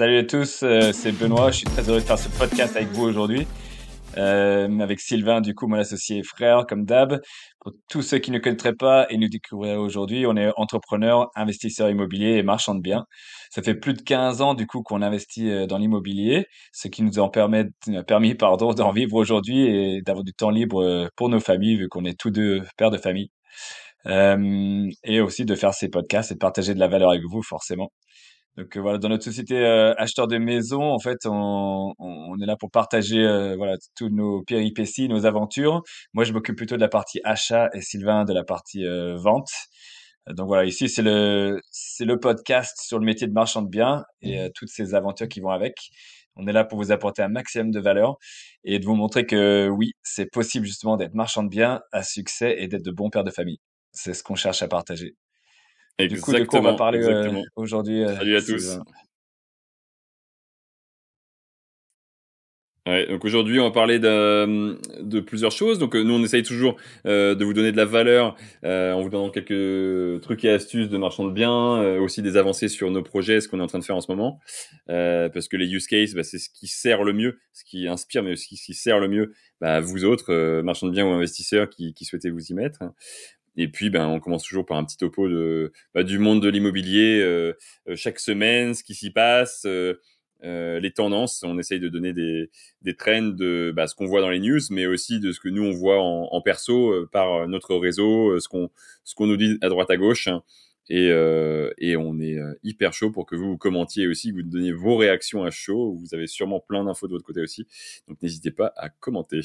Salut à tous, euh, c'est Benoît. Je suis très heureux de faire ce podcast avec vous aujourd'hui. Euh, avec Sylvain, du coup, mon associé frère, comme d'hab. Pour tous ceux qui ne connaîtraient pas et nous découvriraient aujourd'hui, on est entrepreneur, investisseur immobilier et marchand de biens. Ça fait plus de 15 ans, du coup, qu'on investit euh, dans l'immobilier, ce qui nous en permet, a permis, d'en vivre aujourd'hui et d'avoir du temps libre pour nos familles, vu qu'on est tous deux pères de famille. Et aussi de faire ces podcasts et de partager de la valeur avec vous, forcément. Donc euh, voilà, dans notre société euh, acheteur de maison, en fait, on, on est là pour partager euh, voilà tous nos péripéties, nos aventures. Moi, je m'occupe plutôt de la partie achat et Sylvain de la partie vente. Donc voilà, ici c'est le c'est le podcast sur le métier de marchand de biens et toutes ces aventures qui vont avec. On est là pour vous apporter un maximum de valeur et de vous montrer que oui, c'est possible justement d'être marchand de biens à succès et d'être de bons pères de famille. C'est ce qu'on cherche à partager. Du coup, de quoi on va parler euh, aujourd'hui euh, Salut à tous. Ouais, donc aujourd'hui, on va parler de, de, plusieurs choses. Donc euh, nous, on essaye toujours euh, de vous donner de la valeur euh, en vous donnant quelques trucs et astuces de marchand de biens, aussi des avancées sur nos projets, ce qu'on est en train de faire en ce moment, parce que les use cases, bah, c'est ce qui sert le mieux, ce qui inspire, mais aussi ce qui sert le mieux, bah, vous autres, marchands de biens ou investisseurs qui, qui souhaitez vous y mettre. Et puis, ben, on commence toujours par un petit topo de, bah, du monde de l'immobilier euh, euh, chaque semaine, ce qui s'y passe, euh, les tendances. On essaye de donner des, des trends de bah, ce qu'on voit dans les news, mais aussi de ce que nous on voit en, perso par notre réseau, ce qu'on ce qu'on nous dit à droite à gauche. Et, et on est hyper chaud pour que vous, vous commentiez aussi, que vous donniez vos réactions à chaud. Vous avez sûrement plein d'infos de votre côté aussi, donc n'hésitez pas à commenter.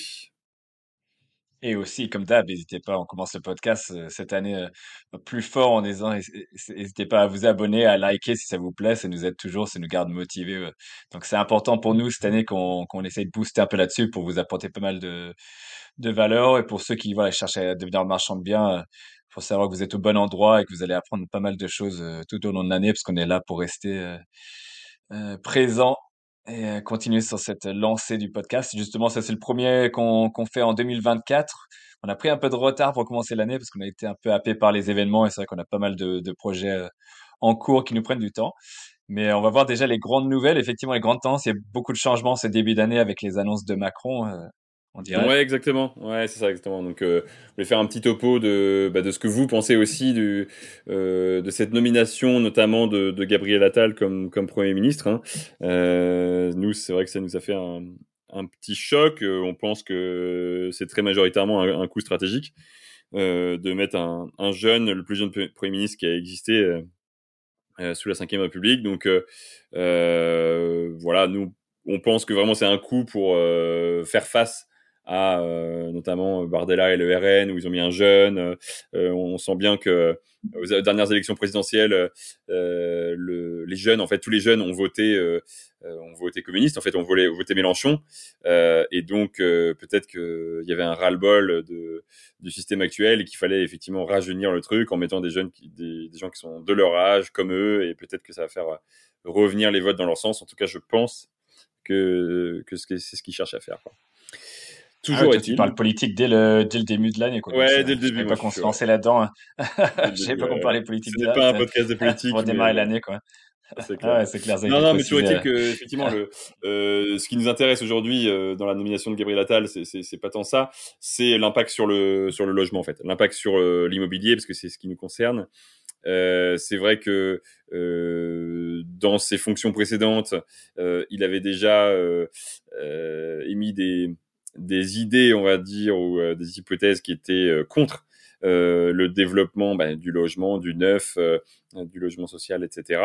Et aussi, comme d'hab, n'hésitez pas, on commence le podcast euh, cette année euh, plus fort en disant, n'hésitez pas à vous abonner, à liker si ça vous plaît, ça nous aide toujours, ça nous garde motivés. Donc c'est important pour nous cette année qu'on qu'on essaye de booster un peu là-dessus pour vous apporter pas mal de, de valeur. Et pour ceux qui voilà, cherchent à devenir marchand de biens, euh, faut savoir que vous êtes au bon endroit et que vous allez apprendre pas mal de choses euh, tout au long de l'année parce qu'on est là pour rester euh, euh, présent et euh, continuer sur cette lancée du podcast. Justement, ça c'est le premier qu'on qu'on fait en 2024. On a pris un peu de retard pour commencer l'année parce qu'on a été un peu happé par les événements et c'est vrai qu'on a pas mal de, de projets euh, en cours qui nous prennent du temps. Mais on va voir déjà les grandes nouvelles. Effectivement, les grandes tendances. Il y a beaucoup de changements ce début d'année avec les annonces de Macron. On dirait. Ouais, exactement. Ouais, c'est ça, exactement. Donc, euh, je voulais faire un petit topo de, bah, de ce que vous pensez aussi du, euh, de cette nomination, notamment de, de Gabriel Attal comme, comme Premier ministre. Hein. Euh, nous, c'est vrai que ça nous a fait un, un petit choc. Euh, on pense que c'est très majoritairement un, un coup stratégique euh, de mettre un, un, jeune, le plus jeune Premier ministre qui a existé euh, sous la Ve République. Donc, voilà, nous, on pense que vraiment c'est un coup pour faire face à euh, notamment Bardella et le RN où ils ont mis un jeune. Euh, on sent bien que aux dernières élections présidentielles, euh, le, les jeunes, en fait, tous les jeunes ont voté, ont voté communiste. En fait, ont voté, voté Mélenchon. et donc peut-être qu'il y avait un ras-le-bol de, du système actuel et qu'il fallait effectivement rajeunir le truc en mettant des jeunes, qui, des, des gens qui sont de leur âge comme eux. Et peut-être que ça va faire revenir les votes dans leur sens. En tout cas, je pense que, que c'est ce qu'ils cherchent à faire. Quoi. Toujours ah, Tu parles politique dès le, dès le début de l'année. Quoi. Ouais, dès le début. Je pas qu'on se lançait là-dedans. Hein. Je savais pas qu'on parlait politique. Ce n'est pas un podcast de politique. Pour démarrer l'année, quoi. C'est clair. Ah ouais, clair non, non, mais toujours est-il que effectivement, le, euh, ce qui nous intéresse aujourd'hui euh, dans la nomination de Gabriel Attal, c'est pas tant ça, c'est l'impact sur le sur le logement en fait, l'impact sur euh, l'immobilier parce que c'est ce qui nous concerne. Euh, c'est vrai que euh, dans ses fonctions précédentes, euh, il avait déjà émis des des idées, on va dire, ou euh, des hypothèses qui étaient euh, contre euh, le développement bah, du logement, du neuf, du logement social, etc.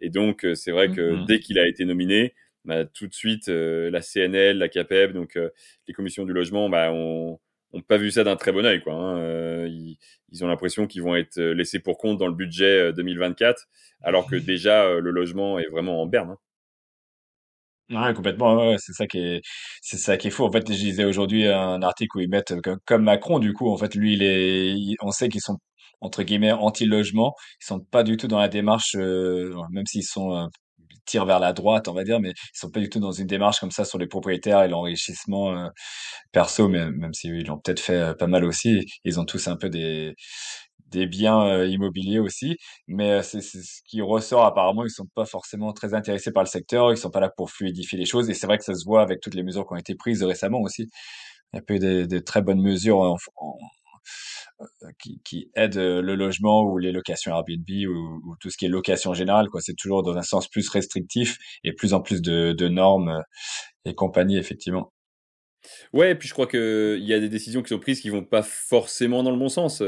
Et donc, c'est vrai que mm-hmm. dès qu'il a été nominé, bah, tout de suite, la CNL, la CAPEB, donc les commissions du logement, bah, ont, ont pas vu ça d'un très bon œil. Quoi, hein. ils, ils, ont l'impression qu'ils vont être laissés pour compte dans le budget 2024, alors que déjà le logement est vraiment en berne. Hein. Ouais, complètement. Ouais, c'est ça qui est, c'est ça qui est fou. En fait, je lisais aujourd'hui un article où ils mettent comme Macron, du coup, en fait, lui, il est, on sait qu'ils sont entre guillemets anti-logement. Ils sont pas du tout dans la démarche, euh, même s'ils sont euh, tirent vers la droite, on va dire, mais ils sont pas du tout dans une démarche comme ça sur les propriétaires et l'enrichissement euh, perso, mais même si ils l'ont peut-être fait euh, pas mal aussi. Ils ont tous un peu des des biens immobiliers aussi, mais c'est ce qui ressort apparemment. Ils sont pas forcément très intéressés par le secteur. Ils sont pas là pour fluidifier les choses, et c'est vrai que ça se voit avec toutes les mesures qui ont été prises récemment aussi. Il y a peu des, des très bonnes mesures en, euh, qui, qui aident euh, le logement ou les locations Airbnb ou, ou tout ce qui est location générale. Quoi. C'est toujours dans un sens plus restrictif et plus en plus de, normes euh, et compagnie, effectivement. Ouais, et puis je crois qu'il y a des décisions qui sont prises qui vont pas forcément dans le bon sens.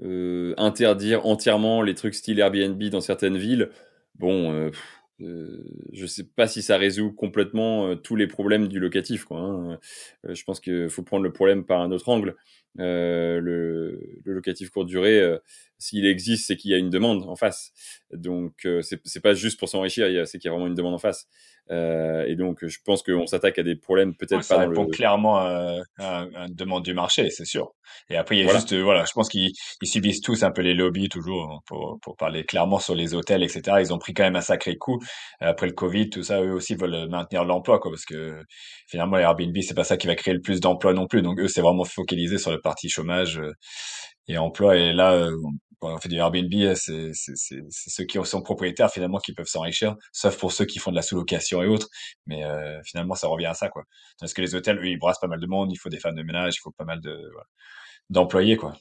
Euh, interdire entièrement les trucs style Airbnb dans certaines villes, bon, euh, euh, je sais pas si ça résout complètement tous les problèmes du locatif. Quoi, hein. je pense qu'il faut prendre le problème par un autre angle. Euh, le, le, locatif courte durée, euh, s'il existe, c'est qu'il y a une demande en face. Donc, euh, c'est pas juste pour s'enrichir, c'est qu'il y a vraiment une demande en face. Euh, et donc, je pense qu'on s'attaque à des problèmes peut-être pas. Ça répond clairement à, à, une demande du marché, c'est sûr. Et après, il y a juste, voilà, je pense qu'ils subissent tous un peu les lobbies toujours, hein, pour, pour parler clairement sur les hôtels, etc. Ils ont pris quand même un sacré coup après le Covid, tout ça. Eux aussi veulent maintenir l'emploi, quoi, parce que finalement, Airbnb, c'est pas ça qui va créer le plus d'emplois non plus. Donc, eux, c'est vraiment focalisé sur le partie chômage euh, et emploi. Et là, euh, on fait du Airbnb, euh, c'est ceux qui sont propriétaires finalement qui peuvent s'enrichir, sauf pour ceux qui font de la sous-location et autres. Mais finalement, ça revient à ça, quoi. Parce que les hôtels, eux, ils brassent pas mal de monde, il faut des femmes de ménage, il faut pas mal de d'employés, quoi.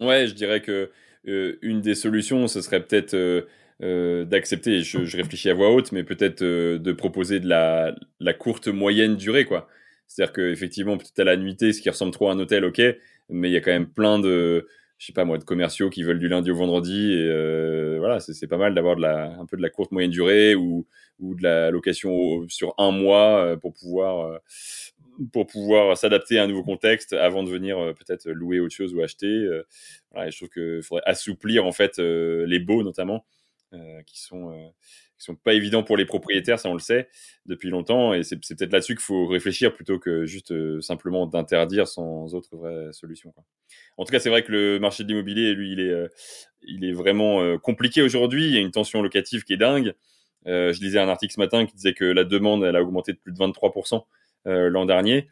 Ouais, je dirais que une des solutions, ce serait peut-être d'accepter, je, je, réfléchis à voix haute, mais peut-être de proposer de la, la courte moyenne durée, quoi. C'est-à-dire qu'effectivement, peut-être à la nuitée, ce qui ressemble trop à un hôtel, ok, mais il y a quand même plein de, je sais pas moi, de commerciaux qui veulent du lundi au vendredi. Et euh, voilà, c'est pas mal d'avoir un peu de la courte moyenne durée ou, ou de la location sur un mois euh, pour pouvoir, euh, pour pouvoir s'adapter à un nouveau contexte avant de venir peut-être louer autre chose ou acheter. Voilà, je trouve qu'il faudrait assouplir en fait les baux notamment, qui sont qui sont pas évidents pour les propriétaires, ça on le sait depuis longtemps, et c'est peut-être là-dessus qu'il faut réfléchir plutôt que juste euh, simplement d'interdire sans autre vraie solution. En tout cas, c'est vrai que le marché de l'immobilier, lui, il est, euh, il est vraiment euh, compliqué aujourd'hui. Il y a une tension locative qui est dingue. je lisais un article ce matin qui disait que la demande, elle a augmenté de plus de 23%. l'an dernier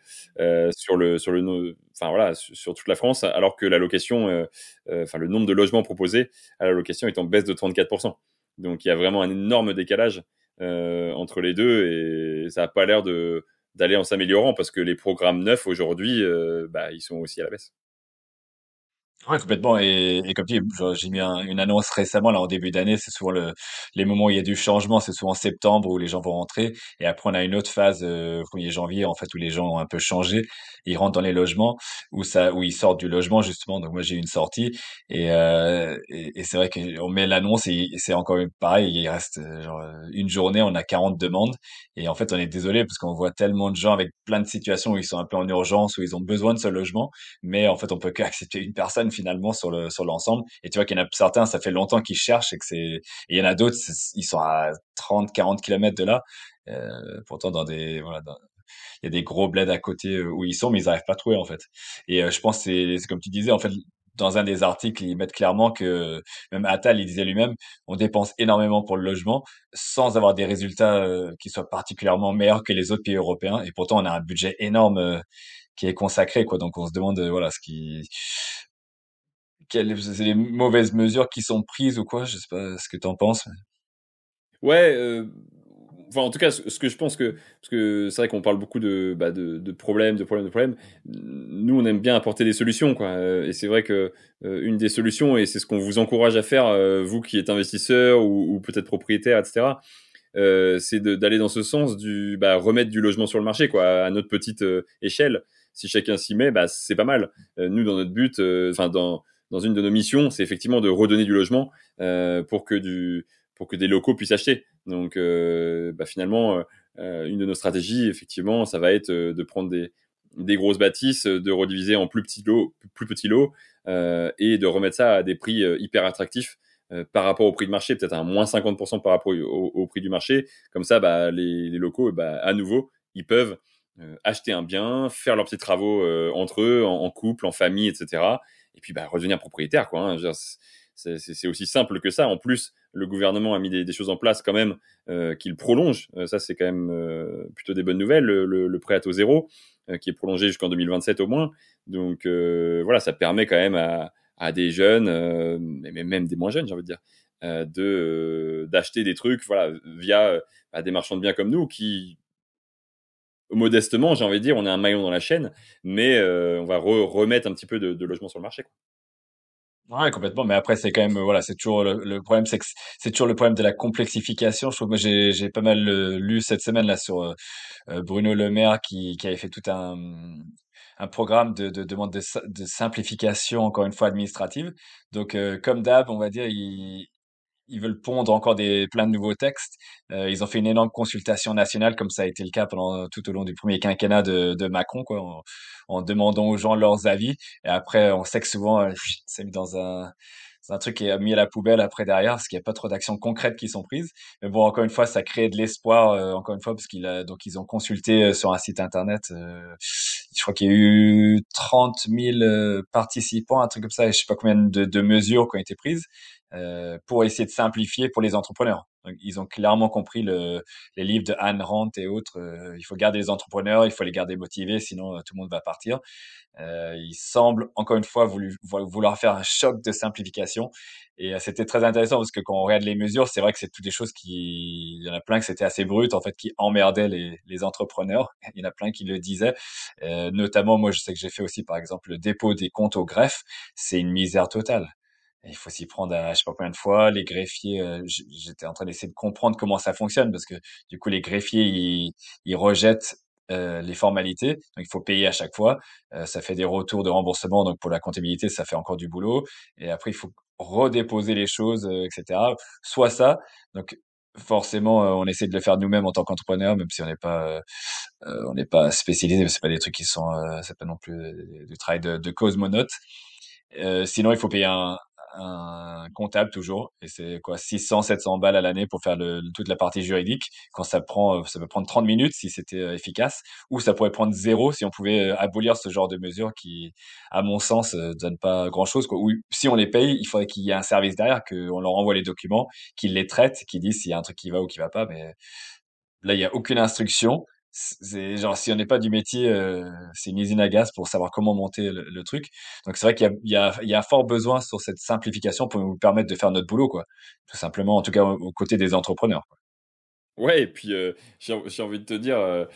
sur le sur le enfin voilà sur, toute la France alors que la location enfin le nombre de logements proposés à la location est en baisse de 34 donc il y a vraiment un énorme décalage euh, entre les deux et ça n'a pas l'air d'aller en s'améliorant parce que les programmes neufs aujourd'hui, euh, bah, ils sont aussi à la baisse. Ouais, complètement. Et, et comme tu dis, j'ai mis une annonce récemment, là, en début d'année. C'est souvent le, les moments où il y a du changement. C'est souvent en septembre où les gens vont rentrer. Et après, on a une autre phase, euh, 1er janvier, en fait, où les gens ont un peu changé. Ils rentrent dans les logements, où ça, où ils sortent du logement, justement. Donc, moi, j'ai une sortie. Et, euh, et, c'est vrai qu'on met l'annonce et, c'est encore pareil. Il reste, euh, genre, une journée, on a 40 demandes. Et en fait, on est désolé parce qu'on voit tellement de gens avec plein de situations où ils sont un peu en urgence, où ils ont besoin de ce logement. Mais en fait, on peut qu'accepter une personne finalement sur le sur l'ensemble. Et tu vois qu'il y en a certains, ça fait longtemps qu'ils cherchent et que c'est. Il y en a d'autres, ils sont à 30, 40 kilomètres de là. Euh, pourtant dans des voilà, il y a des gros bleds à côté euh, où ils sont, mais ils n'arrivent pas à trouver en fait. Et euh, je pense c'est comme tu disais en fait. Dans un des articles, ils mettent clairement que même Attal, il disait lui-même, on dépense énormément pour le logement sans avoir des résultats qui soient particulièrement meilleurs que les autres pays européens. Et pourtant, on a un budget énorme qui est consacré, quoi. Donc, on se demande, voilà, ce qui, quelles les mauvaises mesures qui sont prises ou quoi Je sais pas ce que tu en penses. Ouais, euh, enfin en tout cas, ce, que je pense que parce que c'est vrai qu'on parle beaucoup de, bah, de, de problèmes, de problèmes, de problèmes. Nous, on aime bien apporter des solutions, quoi. Et c'est vrai que euh, une des solutions, et c'est ce qu'on vous encourage à faire, euh, vous qui êtes investisseur ou, peut-être propriétaire, etc. Euh, c'est d'aller dans ce sens du bah, remettre du logement sur le marché, quoi, à notre petite échelle. Si chacun s'y met, bah c'est pas mal. nous, dans notre but, enfin dans dans une de nos missions, c'est effectivement de redonner du logement euh, pour que des locaux puissent acheter. Donc, euh, bah, finalement, euh, une de nos stratégies, effectivement, ça va être de prendre des grosses bâtisses, de rediviser en plus petits lots, plus et de remettre ça à des prix hyper attractifs par rapport au prix de marché, peut-être à moins 50% par rapport au, prix du marché. Comme ça, bah, les, locaux, bah, à nouveau, ils peuvent acheter un bien, faire leurs petits travaux entre eux, en, couple, en famille, etc et puis bah, redevenir propriétaire. Quoi, hein. C'est aussi simple que ça. En plus, le gouvernement a mis des, choses en place quand même qu'il prolonge. ça, c'est quand même plutôt des bonnes nouvelles. Le, prêt à taux zéro, qui est prolongé jusqu'en 2027 au moins. Donc voilà, ça permet quand même à, à des jeunes, mais même des moins jeunes, j'ai envie de dire, de d'acheter des trucs, voilà, via bah, des marchands de biens comme nous qui modestement, j'ai envie de dire, on est un maillon dans la chaîne, mais on va remettre un petit peu de, de logement sur le marché. Quoi. Ouais, complètement. Mais après, c'est quand même, voilà, c'est toujours le, problème, c'est que c'est toujours le problème de la complexification. Je trouve que j'ai, j'ai pas mal euh, lu cette semaine là sur euh, euh, Bruno Le Maire qui, qui avait fait tout un, un programme de, de demande de, de simplification, encore une fois administrative. Donc, comme d'hab, on va dire, il, ils veulent pondre encore des plein de nouveaux textes. Euh, ils ont fait une énorme consultation nationale, comme ça a été le cas pendant tout au long du premier quinquennat de, de Macron, quoi, en, en, demandant aux gens leurs avis. Et après, on sait que souvent, euh, c'est mis dans un c'est un truc qui est mis à la poubelle après derrière, parce qu'il n'y a pas trop d'actions concrètes qui sont prises. Mais bon, encore une fois, ça crée de l'espoir, euh, encore une fois, parce qu'ils donc ils ont consulté euh, sur un site internet. Euh, je crois qu'il y a eu 30 000 participants, un truc comme ça, et je sais pas combien de, de mesures qui ont été prises. Euh, pour essayer de simplifier pour les entrepreneurs. ils ont clairement compris le, les livres de Anne Rand et autres. Euh, il faut garder les entrepreneurs, il faut les garder motivés, sinon euh, tout le monde va partir. ils semblent encore une fois voulu, vouloir faire un choc de simplification. Et c'était très intéressant parce que quand on regarde les mesures, c'est vrai que c'est toutes des choses qui, il y en a plein que c'était assez brut en fait, qui emmerdaient les, les, entrepreneurs. Il y en a plein qui le disaient. notamment, moi, je sais que j'ai fait aussi, par exemple, le dépôt des comptes au greffe. C'est une misère totale il faut s'y prendre à je sais pas combien de fois. Les greffiers, euh, j'étais en train d'essayer de comprendre comment ça fonctionne parce que du coup les greffiers ils, ils rejettent euh, les formalités, donc il faut payer à chaque fois. Euh, ça fait des retours de remboursement, donc pour la comptabilité ça fait encore du boulot. Et après il faut redéposer les choses, etc. Soit ça, donc forcément on essaie de le faire nous-mêmes en tant qu'entrepreneur, même si on n'est pas on n'est pas spécialisé, c'est pas des trucs qui sont, c'est pas non plus du travail de, de cosmonaute. Euh, sinon, il faut payer un, un comptable toujours, et c'est quoi 600, 700 balles à l'année pour faire le, toute la partie juridique. Quand ça prend, euh, ça peut prendre 30 minutes si c'était euh, efficace, ou ça pourrait prendre zéro si on pouvait euh, abolir ce genre de mesures qui, à mon sens, donnent pas grand chose. Quoi. Ou si on les paye, il faudrait qu'il y ait un service derrière, qu'on leur envoie les documents, qu'ils les traitent, qu'ils disent s'il y a un truc qui va ou qui va pas. Mais là, il y a aucune instruction genre si on n'est pas du métier, euh, c'est une usine à gaz pour savoir comment monter le, truc. Donc c'est vrai qu'il y a, il y, a, fort besoin sur cette simplification pour nous permettre de faire notre boulot, quoi. Tout simplement, en tout cas aux côtés des entrepreneurs. Ouais, et puis euh, j'ai envie de te dire, euh,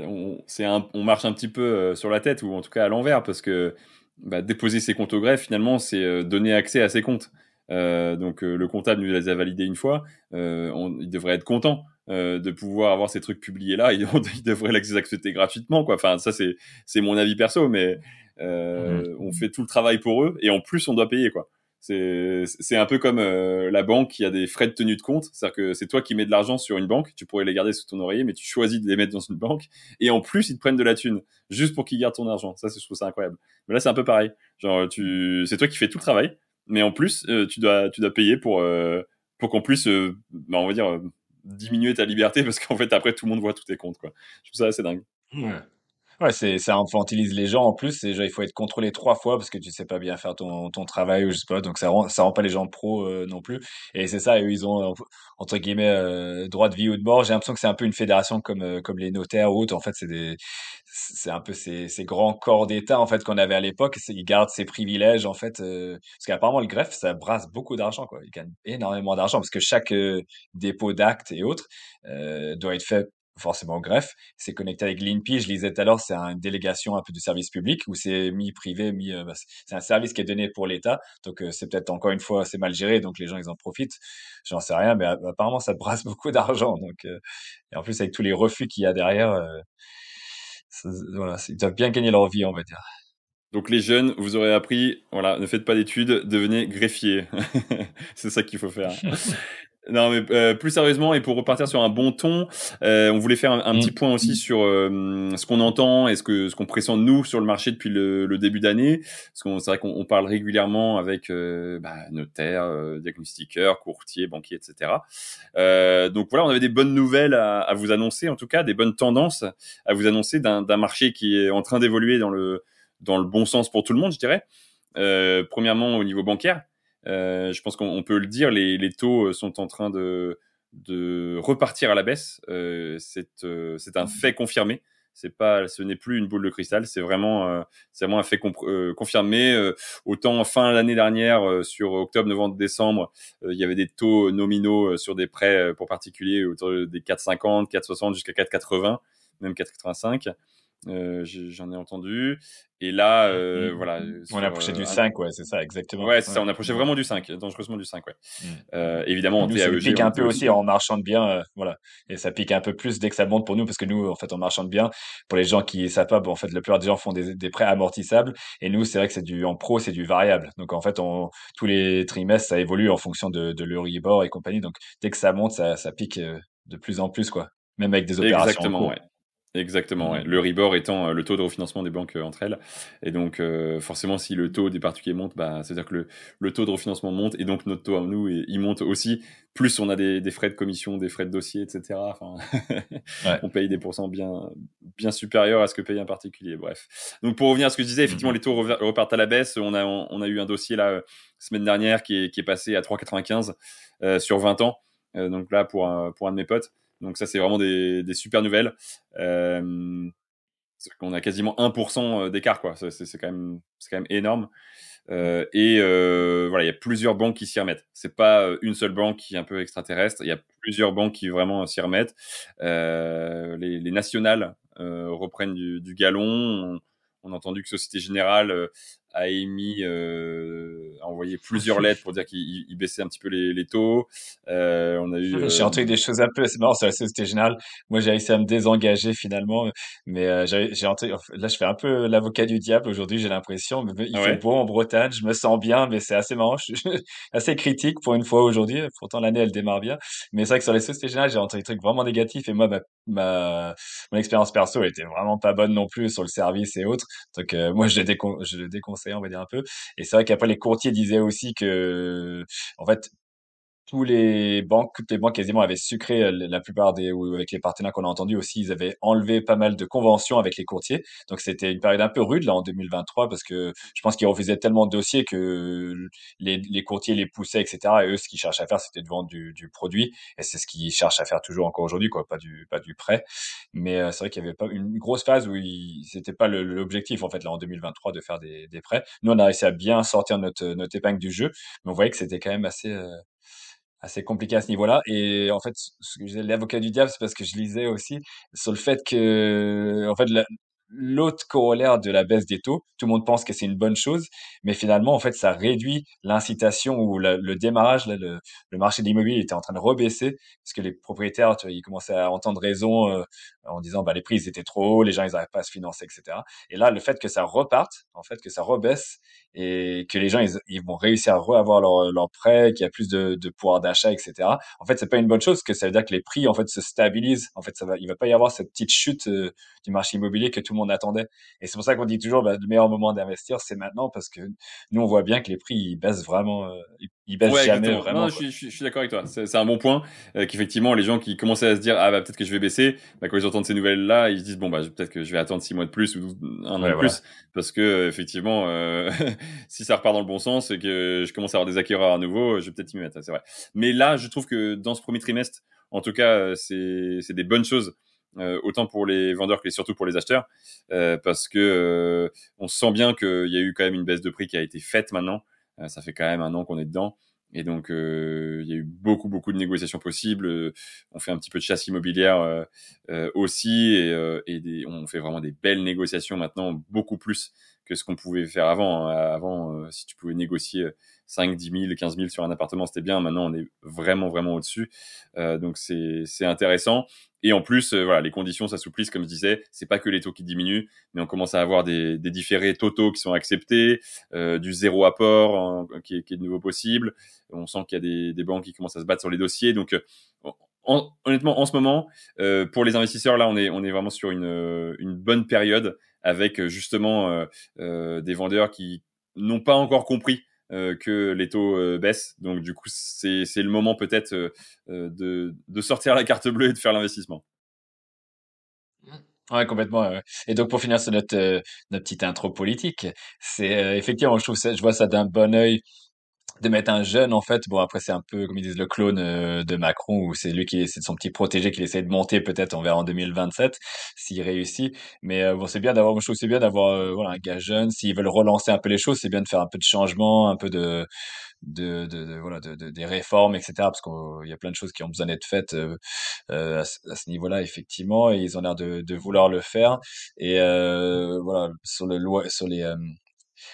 on, c'est on marche un petit peu sur la tête ou en tout cas à l'envers parce que bah, déposer ses comptes au greffe, finalement, c'est donner accès à ses comptes. donc le comptable nous les a validés une fois, il devrait être content. Euh, de pouvoir avoir ces trucs publiés là, ils, devraient les accepter gratuitement, quoi. Enfin, ça, c'est, c'est mon avis perso, mais euh, mhm. on fait tout le travail pour eux et en plus, on doit payer, quoi. C'est, c'est un peu comme euh, la banque qui a des frais de tenue de compte. C'est-à-dire que c'est toi qui mets de l'argent sur une banque, tu pourrais les garder sous ton oreiller, mais tu choisis de les mettre dans une banque et en plus, ils te prennent de la thune juste pour qu'ils gardent ton argent. Ça, je trouve ça incroyable. Mais là, c'est un peu pareil. Genre, tu, c'est toi qui fais tout le travail, mais en plus, tu dois, tu dois payer pour, pour qu'on puisse, bah, on va dire, diminuer ta liberté parce qu'en fait après tout le monde voit tous tes comptes quoi. Je trouve ça assez dingue. Ouais. Ouais, c'est ça infantilise les gens en plus. Déjà, il faut être contrôlé trois fois parce que tu sais pas bien faire ton, ton travail ou je sais pas. Donc ça rend ça rend pas les gens pros euh, non plus. Et c'est ça. Eux, ils ont entre guillemets euh, droit de vie ou de mort. J'ai l'impression que c'est un peu une fédération comme euh, comme les notaires ou autres. En fait, c'est des c'est un peu ces, ces grands corps d'État en fait qu'on avait à l'époque. Ils gardent ces privilèges en fait parce qu'apparemment le greffe ça brasse beaucoup d'argent quoi. Ils gagnent énormément d'argent parce que chaque dépôt d'actes et autres doit être fait forcément au greffe. C'est connecté avec l'INPI. Je lisais tout à l'heure, c'est une délégation un peu de service public où c'est mi-privé, mi, euh, bah, c'est un service qui est donné pour l'État. Donc euh, c'est peut-être encore une fois c'est mal géré, donc les gens ils en profitent. J'en sais rien, mais apparemment ça brasse beaucoup d'argent. Donc euh, et en plus avec tous les refus qu'il y a derrière, voilà, ils doivent bien gagner leur vie, on va dire. Donc les jeunes, vous aurez appris, voilà, ne faites pas d'études, devenez greffier. c'est ça qu'il faut faire. Non, mais euh, plus sérieusement et pour repartir sur un bon ton, euh, on voulait faire un, petit mm. point aussi sur euh, ce qu'on entend et ce que ce qu'on pressent nous sur le marché depuis le, le début d'année. Parce qu'on c'est vrai qu'on parle régulièrement avec bah, notaires, diagnostiqueurs, courtiers, banquiers, etc. donc voilà, on avait des bonnes nouvelles à, à, vous annoncer, en tout cas des bonnes tendances à vous annoncer d'un marché qui est en train d'évoluer dans le dans le bon sens pour tout le monde, je dirais. premièrement au niveau bancaire. Je pense qu'on peut le dire, les, les, taux sont en train de, de repartir à la baisse. c'est un fait confirmé c'est pas, ce n'est plus une boule de cristal, c'est vraiment, euh, c'est vraiment un fait euh, confirmé. Euh, autant fin l'année dernière, sur octobre, novembre, décembre, il y avait des taux nominaux sur des prêts pour particuliers autour des 4,50, 4,60 jusqu'à 4,80, même 4,85. J'en ai entendu. Et là, euh, mmh. voilà. On approchait du 5, ouais, c'est ça, exactement. Ouais, c'est ça, on approchait vraiment du 5, dangereusement du 5, ouais. Mmh. Euh, évidemment, en TAEG. Ça pique un peu aussi, en marchant de bien, euh, voilà. Et ça pique un peu plus dès que ça monte pour nous, parce que nous, en fait, en marchant de bien, pour les gens qui savent pas, bon, en fait, la plupart des gens font des, des prêts amortissables. Et nous, c'est vrai que c'est du, en pro, c'est du variable. Donc, en fait, on, tous les trimestres, ça évolue en fonction de, de l'Euribor et compagnie. Donc, dès que ça monte, ça, ça pique de plus en plus, quoi. Même avec des opérations. Exactement, ouais. Exactement, ouais. le RIBOR étant euh, le taux de refinancement des banques euh, entre elles. Et donc, euh, forcément, si le taux des particuliers monte, bah, c'est-à-dire que le, le, taux de refinancement monte et donc notre taux à nous, il monte aussi. Plus on a des, des frais de commission, des frais de dossier, etc. Enfin, on paye des pourcents bien, bien supérieurs à ce que paye un particulier. Bref. Donc, pour revenir à ce que je disais, effectivement, mm-hmm. les taux repartent à la baisse. On a, on a eu un dossier là, semaine dernière, qui est, qui est passé à 3,95 euh, sur 20 ans. donc là, pour un, pour un de mes potes. Donc ça, c'est vraiment des, des, super nouvelles. Euh, on a quasiment 1% euh, d'écart, quoi. C'est quand même, c'est quand même énorme. Euh, et euh, voilà, il y a plusieurs banques qui s'y remettent. C'est pas une seule banque qui est un peu extraterrestre. Il y a plusieurs banques qui vraiment s'y remettent. Euh, les, les, nationales reprennent du, du galon. On, on, a entendu que Société Générale a émis, euh, a envoyé plusieurs lettres pour dire qu'il baissait un petit peu les, les taux. Euh, on a eu. J'ai euh, entendu des choses un peu, c'est marrant, c'est la Société Générale. Moi, j'ai réussi à me désengager finalement, mais euh, j'ai entendu. Là, je fais un peu l'avocat du diable aujourd'hui. J'ai l'impression, il fait beau en Bretagne, je me sens bien, mais c'est assez marrant. Je suis assez critique pour une fois aujourd'hui. Pourtant, l'année elle démarre bien, mais c'est vrai que sur les Sociétés Générales, j'ai entendu des trucs vraiment négatifs. Et moi, ma, ma mon expérience perso elle était vraiment pas bonne non plus sur le service et autres. Donc euh, moi, je le, décon je le déconseille on va dire un peu. Et c'est vrai qu'après les courtiers disaient aussi que, en fait, tous les banques, toutes les banques quasiment avaient sucré euh, la plupart des, ou avec les partenaires qu'on a entendus aussi, ils avaient enlevé pas mal de conventions avec les courtiers. Donc c'était une période un peu rude là en 2023 parce que je pense qu'ils refusaient tellement de dossiers que les, les courtiers les poussaient, etc. Et eux, ce qu'ils cherchaient à faire, c'était de vendre du, du produit. Et c'est ce qu'ils cherchent à faire toujours encore aujourd'hui, quoi, pas du, pas du prêt. Mais euh, c'est vrai qu'il y avait pas une grosse phase où c'était pas l'objectif en fait là en 2023 de faire des, des prêts. Nous, on a réussi à bien sortir notre, notre épingle du jeu, mais on voyait que c'était quand même assez euh, assez compliqué à ce niveau-là. Et en fait, l'avocat du diable, c'est parce que je lisais aussi sur le fait que, en fait, l'autre corollaire de la baisse des taux, tout le monde pense que c'est une bonne chose, mais finalement, en fait, ça réduit l'incitation ou le démarrage. Là, le, marché de l'immobilier était en train de rebaisser parce que les propriétaires, tu vois, ils commençaient à entendre raison euh, en disant, bah, les prix ils étaient trop hauts, les gens ils n'arrivent pas à se financer, etc. Et là, le fait que ça reparte, en fait, que ça rebaisse et que les gens ils, ils vont réussir à reavoir leur, leur prêt, qu'il y a plus de, de pouvoir d'achat, etc. En fait, c'est pas une bonne chose, parce que ça veut dire que les prix en fait se stabilisent. En fait, ça va, il va pas y avoir cette petite chute euh, du marché immobilier que tout le monde attendait. Et c'est pour ça qu'on dit toujours, bah, le meilleur moment d'investir, c'est maintenant, parce que nous on voit bien que les prix ils baissent vraiment, euh, ils baissent jamais vraiment. Non, je, suis, je suis d'accord avec toi. C'est un bon point, euh, qu'effectivement les gens qui commençaient à se dire ah bah peut-être que je vais baisser, bah, quand ils entendent ces nouvelles là, ils se disent bon bah peut-être que je vais attendre six mois de plus ou un an de plus, parce que effectivement si ça repart dans le bon sens et que je commence à avoir des acquéreurs à nouveau, je vais peut-être y mettre, c'est vrai. Mais là, je trouve que dans ce premier trimestre, en tout cas, euh, c'est des bonnes choses. Euh, autant pour les vendeurs que surtout pour les acheteurs, euh, parce que euh, on sent bien qu'il y a eu quand même une baisse de prix qui a été faite maintenant. Euh, ça fait quand même un an qu'on est dedans. Et donc, euh, il y a eu beaucoup, beaucoup de négociations possibles. On fait un petit peu de chasse immobilière euh, aussi, et, et des, on fait vraiment des belles négociations maintenant, beaucoup plus que ce qu'on pouvait faire avant. Hein. Avant, euh, si tu pouvais négocier 5, 10 000, 15 000 sur un appartement, c'était bien. Maintenant, on est vraiment, vraiment au-dessus. Euh, donc, c'est intéressant. Et en plus, euh, voilà, les conditions s'assouplissent, comme je disais. C'est pas que les taux qui diminuent, mais on commence à avoir des, des différés totaux qui sont acceptés, du zéro apport qui, est, qui, est, de nouveau possible. On sent qu'il y a des, des, banques qui commencent à se battre sur les dossiers. Donc, honnêtement, en ce moment, pour les investisseurs, là, on est, on est vraiment sur une, une bonne période avec euh, justement euh, euh, des vendeurs qui n'ont pas encore compris que les taux baissent. Donc du coup, c'est le moment peut-être de, de sortir la carte bleue et de faire l'investissement. Ouais, complètement. Et donc pour finir sur notre, notre petite intro politique, c'est effectivement, je trouve je vois ça d'un bon œil de mettre un jeune en fait bon après c'est un peu comme ils disent le clone euh, de Macron ou c'est lui qui c'est son petit protégé qu'il essaie de monter peut-être on verra en 2027 s'il réussit. Mais euh, bon c'est bien d'avoir je trouve c'est bien d'avoir euh, voilà un gars jeune. S'ils veulent relancer un peu les choses c'est bien de faire un peu de changement un peu de de, de, voilà de, de, des réformes etc parce qu'il y a plein de choses qui ont besoin d'être faites à, ce niveau-là effectivement et ils ont l'air de, de vouloir le faire. Et voilà sur le loi sur les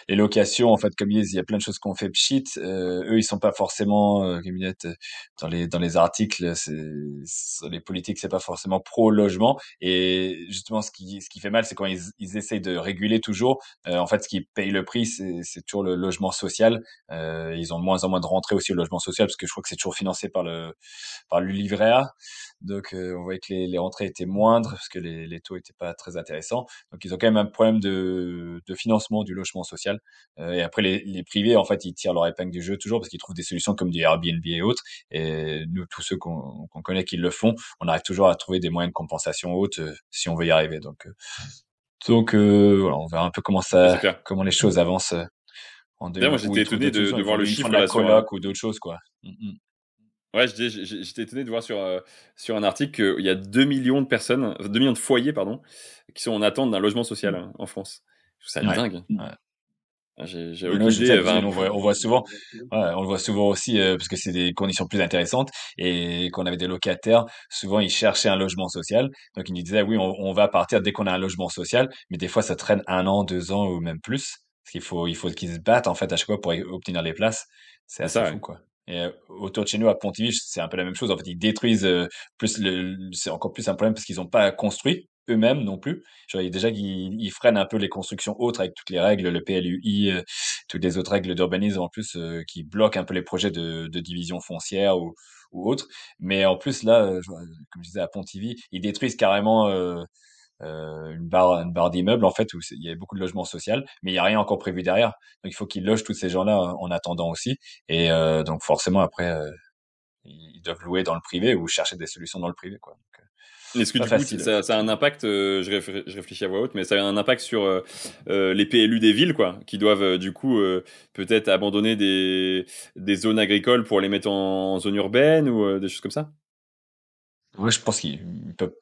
les locations, en fait, comme ils il y a plein de choses qu'on fait pchit. Euh, eux, ils sont pas forcément, euh, disent, dans les dans les articles, les politiques, c'est pas forcément pro logement. Et justement, ce qui ce qui fait mal, c'est quand ils ils essayent de réguler toujours. Euh, en fait, ce qui paye le prix, c'est c'est toujours le logement social. Euh, ils ont de moins en moins de rentrées aussi au logement social parce que je crois que c'est toujours financé par le par le livret A. Donc, euh, on voyait que les, les, rentrées étaient moindres parce que les, les taux étaient pas très intéressants. Donc, ils ont quand même un problème de, de financement du logement social. Euh, et après, les, les, privés, en fait, ils tirent leur épingle du jeu toujours parce qu'ils trouvent des solutions comme du Airbnb et autres. Et nous, tous ceux qu'on connaît qui le font, on arrive toujours à trouver des moyens de compensation hautes euh, si on veut y arriver. Donc, donc voilà, on verra un peu comment ça, comment les choses avancent. En deux, moi, j'étais étonné de, de, voir le chiffre de la coloc ou d'autres choses, quoi. Mm, mm. Ouais, j'étais étonné de voir sur, euh, sur un article qu'il y a 2 millions de personnes, 2 millions de foyers, pardon, qui sont en attente d'un logement social hein, en France. C'est dingue. Ouais. Ah, j'ai aucune idée. on, voit, on, voit, souvent, ouais, on le voit souvent aussi euh, parce que c'est des conditions plus intéressantes et qu'on avait des locataires. Souvent, ils cherchaient un logement social, donc ils nous disaient oui, on, on va partir dès qu'on a un logement social, mais des fois ça traîne un an, deux ans ou même plus, parce qu'il faut, il faut qu'ils se battent en fait à chaque fois pour obtenir les places. C'est assez fou, quoi. Et euh, autour de chez nous, à Pontivy, c'est un peu la même chose. En fait, ils détruisent euh, plus le, c'est encore plus un problème parce qu'ils n'ont pas construit eux-mêmes non plus. Genre, déjà qu'ils ils freinent un peu les constructions autres avec toutes les règles, le PLUI, euh, toutes les autres règles d'urbanisme en plus qui bloquent un peu les projets de, de division foncière ou, ou autres. Mais en plus là, comme je disais à Pontivy, ils détruisent carrément euh, une barre, une barre d'immeubles en fait où il y a beaucoup de logements sociaux, mais il y a rien encore prévu derrière. Donc il faut qu'ils logent tous ces gens-là en attendant aussi. Et euh, donc forcément après, euh, ils doivent louer dans le privé ou chercher des solutions dans le privé quoi. Est-ce que du coup, ça, ça, a un impact, je, je, réfléchis à voix haute, mais ça a un impact sur les PLU des villes, quoi, qui doivent du coup peut-être abandonner des, des zones agricoles pour les mettre en, zone urbaine ou des choses comme ça? Oui, je pense qu'ils peuvent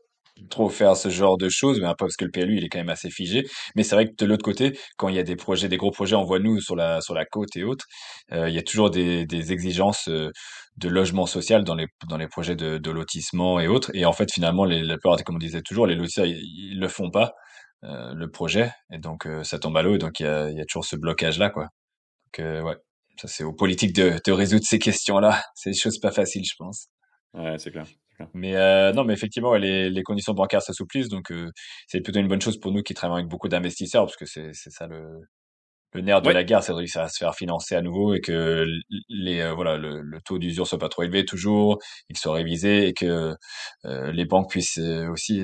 trop faire ce genre de choses, mais après parce que le PLU il est quand même assez figé. Mais c'est vrai que de l'autre côté, quand il y a des projets, des gros projets, on voit nous sur la sur la côte et autres, euh, il y a toujours des, des exigences euh, de logement social dans les dans les projets de, de lotissement et autres. Et en fait, finalement, les, la plupart, comme on disait toujours, les lotisseurs ils, le font pas euh, le projet, et donc euh, ça tombe à l'eau. Et donc il y a, il y a toujours ce blocage là, quoi. Donc euh, ouais, ça c'est aux politiques de, de résoudre ces questions là. C'est des choses pas faciles, je pense. Ouais, c'est clair. Mais euh, non, mais effectivement, les, les conditions bancaires s'assouplissent, donc euh, c'est plutôt une bonne chose pour nous qui travaillons avec beaucoup d'investisseurs, parce que c'est c'est ça le le nerf de la guerre, c'est de réussir à se faire financer à nouveau et que les euh, voilà le, le taux d'usure soit pas trop élevé toujours, qu'il soit révisé et que euh, les banques puissent euh, aussi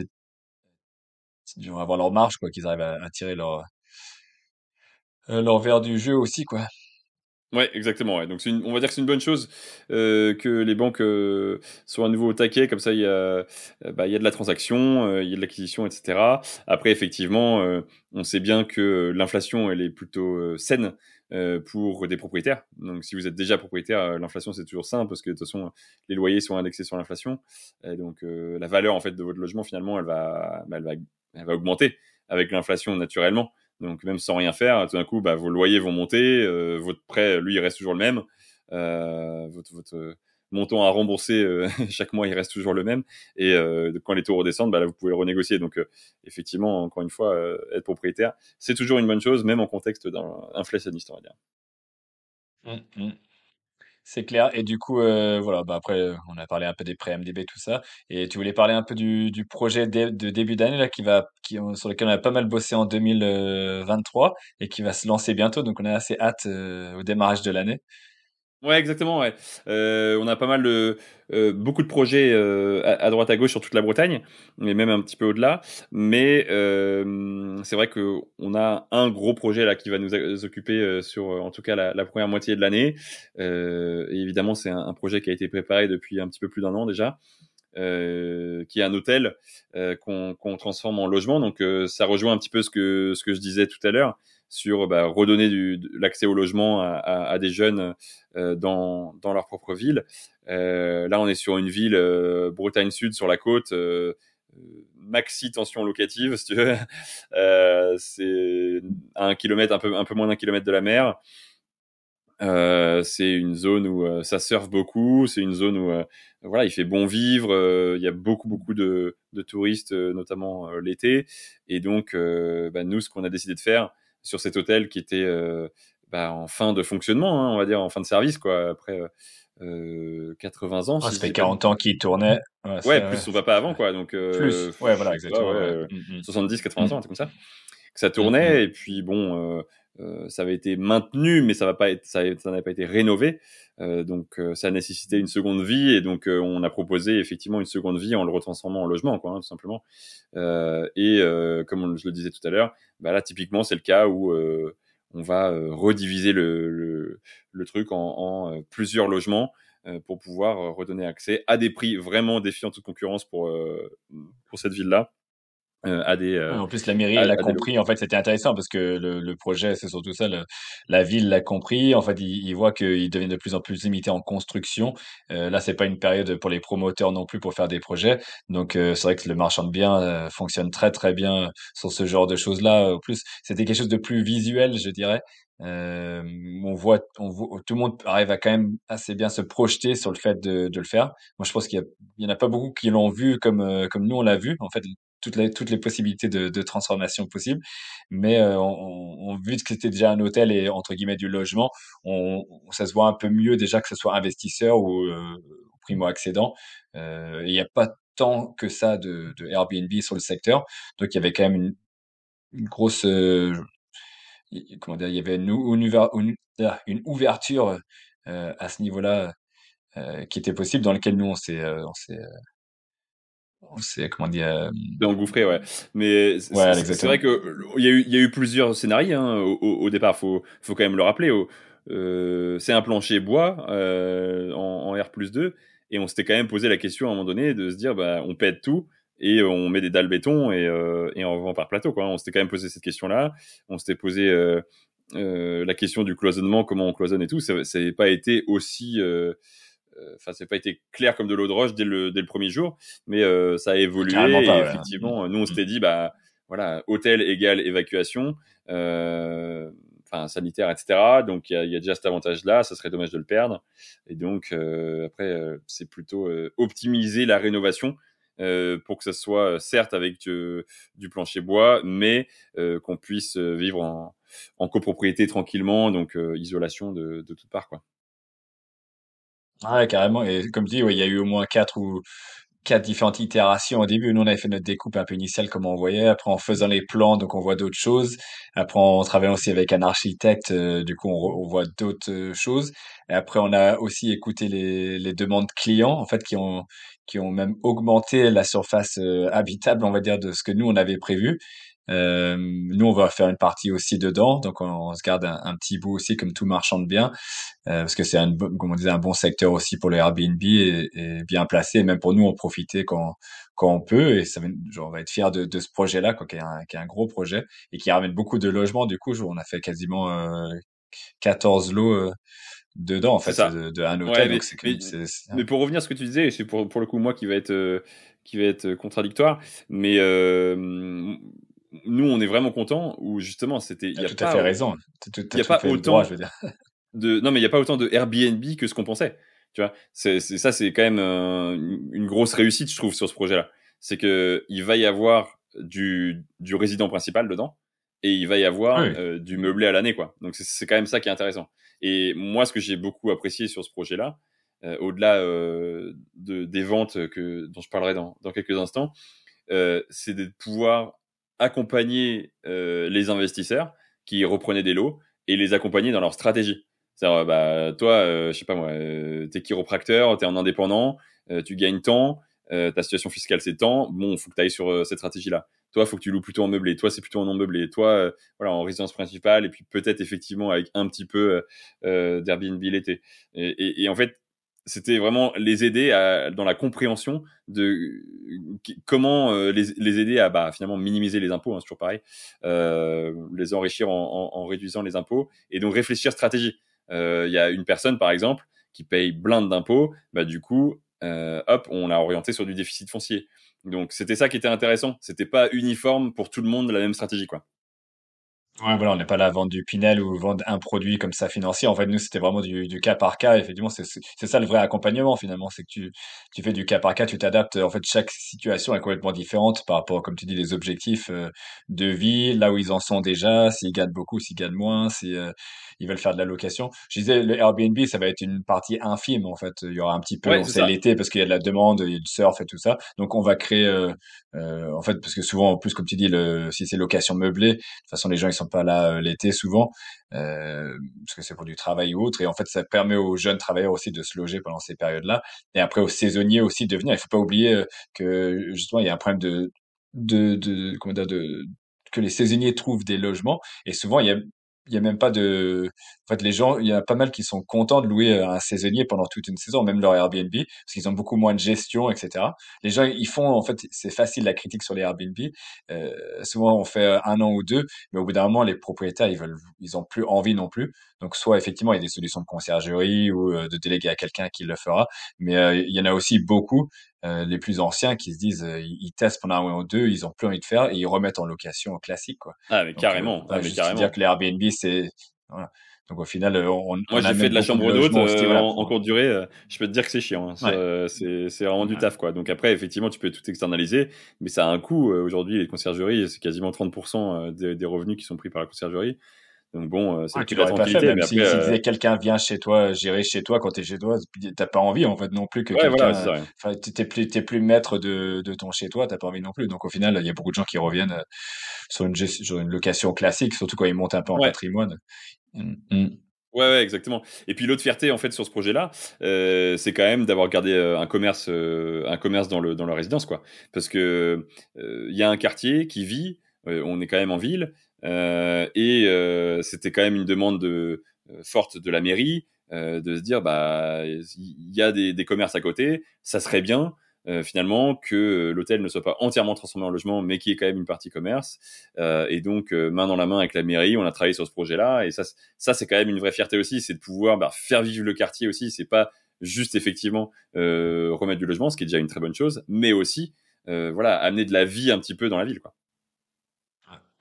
avoir leur marge, quoi, qu'ils arrivent à, à tirer leur leur verre du jeu aussi, quoi. Ouais, exactement. Ouais. Donc, une, on va dire que c'est une bonne chose euh, que les banques euh, soient à nouveau au taquet. Comme ça, il y a, euh, bah, y a de la transaction, euh, il y a de l'acquisition, etc. Après, effectivement, euh, on sait bien que l'inflation, elle est plutôt saine pour des propriétaires. Donc, si vous êtes déjà propriétaire, l'inflation, c'est toujours simple parce que de toute façon, les loyers sont indexés sur l'inflation. Donc, la valeur en fait de votre logement, finalement, elle va, bah, elle va, elle va augmenter avec l'inflation naturellement. Donc même sans rien faire, tout d'un coup, bah, vos loyers vont monter, euh, votre prêt, lui, il reste toujours le même, euh, votre, montant à rembourser euh, chaque mois, il reste toujours le même. Et quand les taux redescendent, bah, là, vous pouvez le renégocier. Donc effectivement, encore une fois, être propriétaire, c'est toujours une bonne chose, même en contexte inflationniste, on va dire. Mmh, mmh. C'est clair. Et du coup, euh, voilà, bah après, euh, on a parlé un peu des pré MDB, tout ça. Et tu voulais parler un peu du, du projet de, début d'année là, qui va, qui, sur lequel on a pas mal bossé en 2023 et qui va se lancer bientôt. Donc, on a assez hâte euh, au démarrage de l'année. Ouais, exactement. Ouais. Euh, on a pas mal de euh, beaucoup de projets euh, à, droite à gauche sur toute la Bretagne, mais même un petit peu au-delà. Mais euh, c'est vrai que on a un gros projet là qui va nous occuper euh, sur, en tout cas, la, première moitié de l'année. et évidemment, c'est un, projet qui a été préparé depuis un petit peu plus d'un an déjà. Euh, qui est un hôtel euh, qu'on transforme en logement. Donc ça rejoint un petit peu ce que ce que je disais tout à l'heure. Sur bah, redonner du, l'accès au logement à, des jeunes dans, dans leur propre ville. là, on est sur une ville Bretagne Sud sur la côte maxi tension locative, si tu veux. Euh, c'est un kilomètre, un peu, un peu moins d'un kilomètre de la mer. Euh, c'est une zone où euh, ça surfe beaucoup. C'est une zone où voilà, il fait bon vivre. Il y a beaucoup, beaucoup de, de touristes, notamment l'été. Et donc, bah, nous, ce qu'on a décidé de faire sur cet hôtel qui était bah, en fin de fonctionnement, hein, on va dire en fin de service, quoi. Après 80 ans. Ah, ça fait 40 ans qu'il tournait. Ouais, plus son papa avant, quoi. Donc, plus. Ouais, voilà, exactement. 70, 80 ans, c'est comme ça. Que ça tournait, et puis bon, euh, ça avait été maintenu, mais ça va pas être, ça, n'avait pas été rénové. Euh, donc, ça a nécessité une seconde vie, et donc on a proposé effectivement une seconde vie en le retransformant en logement, quoi, hein, tout simplement. et comme je le disais tout à l'heure, bah là, typiquement, c'est le cas où on va rediviser le, le, truc en, en plusieurs logements pour pouvoir redonner accès à des prix vraiment défiant toute concurrence pour, pour cette ville-là. Euh, à des, euh, en plus, la mairie l'a compris. En fait, c'était intéressant parce que le, le projet, c'est surtout ça. la ville l'a compris. En fait, il, il voit qu'il devient de plus en plus limité en construction. Euh, là, c'est pas une période pour les promoteurs non plus pour faire des projets. Donc, euh, c'est vrai que le marchand de biens fonctionne très très bien sur ce genre de choses-là. En plus, c'était quelque chose de plus visuel, je dirais. Euh, on voit, on voit, tout le monde arrive à quand même assez bien se projeter sur le fait de, de le faire. Moi, je pense qu'il y, en a pas beaucoup qui l'ont vu comme comme nous on l'a vu. En fait, toutes les, toutes les possibilités de, de transformation possibles. Mais euh, vu que c'était déjà un hôtel et entre guillemets du logement, on, ça se voit un peu mieux déjà que ce soit investisseur ou euh, primo-accédant. Euh, il n'y a pas tant que ça de, Airbnb sur le secteur. Donc il y avait quand même une, grosse... Euh, comment dire, il y avait une, une ouverture euh, à ce niveau-là euh, qui était possible, dans lequel nous on s'est c'est comment dire euh... engouffré ouais. Mais c'est vrai que il y a eu il y a eu plusieurs scénarios hein, au, au, départ. Faut faut quand même le rappeler euh, c'est un plancher bois euh, en, en, R plus 2 et on s'était quand même posé la question à un moment donné de se dire bah on pète tout et on met des dalles béton et, euh, et on vend par plateau quoi. On s'était quand même posé cette question là on s'était posé la question du cloisonnement comment on cloisonne et tout. Ça n'a pas été aussi euh, enfin, c'est pas été clair comme de l'eau de roche dès le, dès le premier jour, mais euh, ça a évolué. et effectivement, nous, on s'était dit, bah, voilà, hôtel égale évacuation, euh, enfin, sanitaire, etc. Donc, il y a, y a, déjà cet avantage-là, ça serait dommage de le perdre. Et donc, euh, après, c'est plutôt optimiser la rénovation. Euh, pour que ça soit certes avec du plancher bois, mais euh, qu'on puisse vivre en, en, copropriété tranquillement, donc isolation de, de toutes parts. Quoi. Ouais, carrément. Et comme tu dis, il y a eu au moins quatre ou quatre différentes itérations au début. Nous, on avait fait notre découpe un peu initiale comme on voyait. Après, en faisant les plans, donc on voit d'autres choses. Après, on travaille aussi avec un architecte. Euh, du coup, on, on voit d'autres euh, choses. Et après, on a aussi écouté les, les demandes clients, en fait, qui ont qui ont même augmenté la surface euh, habitable, on va dire, de ce que nous on avait prévu. Euh, nous, on va faire une partie aussi dedans, donc on, se garde un, petit bout aussi comme tout marchand de biens, euh, parce que c'est un, comme on disait, un bon secteur aussi pour les Airbnb et, et, bien placé. Même pour nous, on profiter quand quand on peut, et ça genre, on va être fier de, de ce projet-là, quoi, qui est, un, qui est un gros projet et qui ramène beaucoup de logements. Du coup, on a fait quasiment euh, 14 lots euh, dedans en fait de, de, un hôtel. mais, donc mais, pour revenir à ce que tu disais, c'est pour pour le coup moi qui va être euh, qui va être contradictoire, mais euh, nous, on est vraiment content où justement, c'était. Il y a tout pas, à fait raison. Il n'y a pas autant. je veux dire. De, non, mais il n'y a pas autant de Airbnb que ce qu'on pensait. Tu vois, c'est ça, c'est quand même euh, une grosse réussite, je trouve, sur ce projet-là. C'est que il va y avoir du, du résident principal dedans et il va y avoir euh, du meublé à l'année, quoi. Donc c'est quand même ça qui est intéressant. Et moi, ce que j'ai beaucoup apprécié sur ce projet-là, euh, au-delà de, des ventes que dont je parlerai dans, dans quelques instants, c'est de pouvoir accompagner euh, les investisseurs qui reprenaient des lots et les accompagner dans leur stratégie. C'est-à-dire, bah, toi, euh, je sais pas moi, euh, t'es chiropracteur, t'es en indépendant, euh, tu gagnes tant, euh, ta situation fiscale c'est tant, bon, faut que tu ailles sur cette stratégie-là. Toi, faut que tu loues plutôt en meublé. Toi, c'est plutôt en non meublé. Toi, voilà, en résidence principale et puis peut-être effectivement avec un petit peu d'Airbnb l'été. Et, et, et, en fait, c'était vraiment les aider à, dans la compréhension de comment euh, les, les, aider à bah, finalement minimiser les impôts, hein, c'est toujours pareil, euh, les enrichir en, en, en, réduisant les impôts et donc réfléchir stratégie. Euh, il y a une personne par exemple qui paye blinde d'impôts, bah, du coup, euh, hop, on l'a orienté sur du déficit foncier. Donc c'était ça qui était intéressant, c'était pas uniforme pour tout le monde la même stratégie quoi. Ouais, voilà, on n'est pas là à vendre du Pinel ou vendre un produit comme ça financier. En fait, nous, c'était vraiment du, cas par cas. Effectivement, c'est c'est ça le vrai accompagnement finalement, c'est que tu tu fais du cas par cas, tu t'adaptes. En fait, chaque situation est complètement différente par rapport, comme tu dis, les objectifs euh, de vie, là où ils en sont déjà, s'ils gagnent beaucoup, s'ils gagnent moins, si euh, ils veulent faire de la location. Je disais, le Airbnb, ça va être une partie infime en fait. Il y aura un petit peu, Ouais, c'est l'été parce qu'il y a de la demande, il y a du surf et tout ça. Donc, on va créer, euh, euh, en fait, parce que souvent, en plus, comme tu dis, le si c'est location meublée, de toute façon, les gens ils sont pas là euh, l'été souvent euh, parce que c'est pour du travail ou autre. Et en fait, ça permet aux jeunes travailleurs aussi de se loger pendant ces périodes-là. Et après aux saisonniers aussi de venir. Il faut pas oublier euh, que justement il y a un problème de de, de comment dire de que les saisonniers trouvent des logements et souvent il y a il y a même pas de en fait les gens il y a pas mal qui sont contents de louer un saisonnier pendant toute une saison même leur Airbnb parce qu'ils ont beaucoup moins de gestion etc les gens ils font en fait c'est facile la critique sur les Airbnb. Euh, souvent on fait un an ou deux mais au bout d'un moment les propriétaires ils veulent ils ont plus envie non plus. Donc soit effectivement il y a des solutions de conciergerie ou euh, de déléguer à quelqu'un qui le fera mais euh, il y en a aussi beaucoup euh, les plus anciens qui se disent euh, ils testent pendant un ou deux, ils ont plus envie de faire et ils remettent en location classique quoi. Ah mais Donc, carrément, euh, ah, mais carrément. dire que les Airbnb c'est voilà. Donc au final, on, moi j'ai fait de la chambre d'hôte euh, en, en, courte durée. Euh, je peux te dire que c'est chiant. Hein. Ouais. C'est vraiment du taf quoi. Donc après effectivement tu peux tout externaliser, mais ça a un coût. Aujourd'hui les conciergeries c'est quasiment 30% des, des, revenus qui sont pris par la conciergerie. Donc bon, euh, c'est ouais, tu la tranquillité. Fait, même mais si, après, si disais, quelqu'un vient chez toi, gérer chez toi quand t'es chez toi, t'as pas envie en fait non plus que ouais, quelqu'un. Voilà, enfin, t'es plus, t'es plus maître de, de ton chez toi, t'as pas envie non plus. Donc au final, il y a beaucoup de gens qui reviennent euh, sur une, sur une location classique, surtout quand ils montent un peu en ouais. patrimoine. Mmh. mmh. Ouais, ouais, exactement. Et puis l'autre fierté en fait sur ce projet-là, euh, c'est quand même d'avoir gardé euh, un commerce, euh, un commerce dans le dans la résidence, quoi. Parce que il y a un quartier qui vit, on est quand même en ville, euh, et euh, c'était quand même une demande de, euh, forte de la mairie de se dire bah il y a des, des, commerces à côté, ça serait bien euh, finalement que l'hôtel ne soit pas entièrement transformé en logement, mais qu'il y ait quand même une partie commerce. Euh, et donc main dans la main avec la mairie, on a travaillé sur ce projet-là. Et ça, ça c'est quand même une vraie fierté aussi, c'est de pouvoir bah, faire vivre le quartier aussi. C'est pas juste effectivement euh, remettre du logement, ce qui est déjà une très bonne chose, mais aussi voilà amener de la vie un petit peu dans la ville, quoi.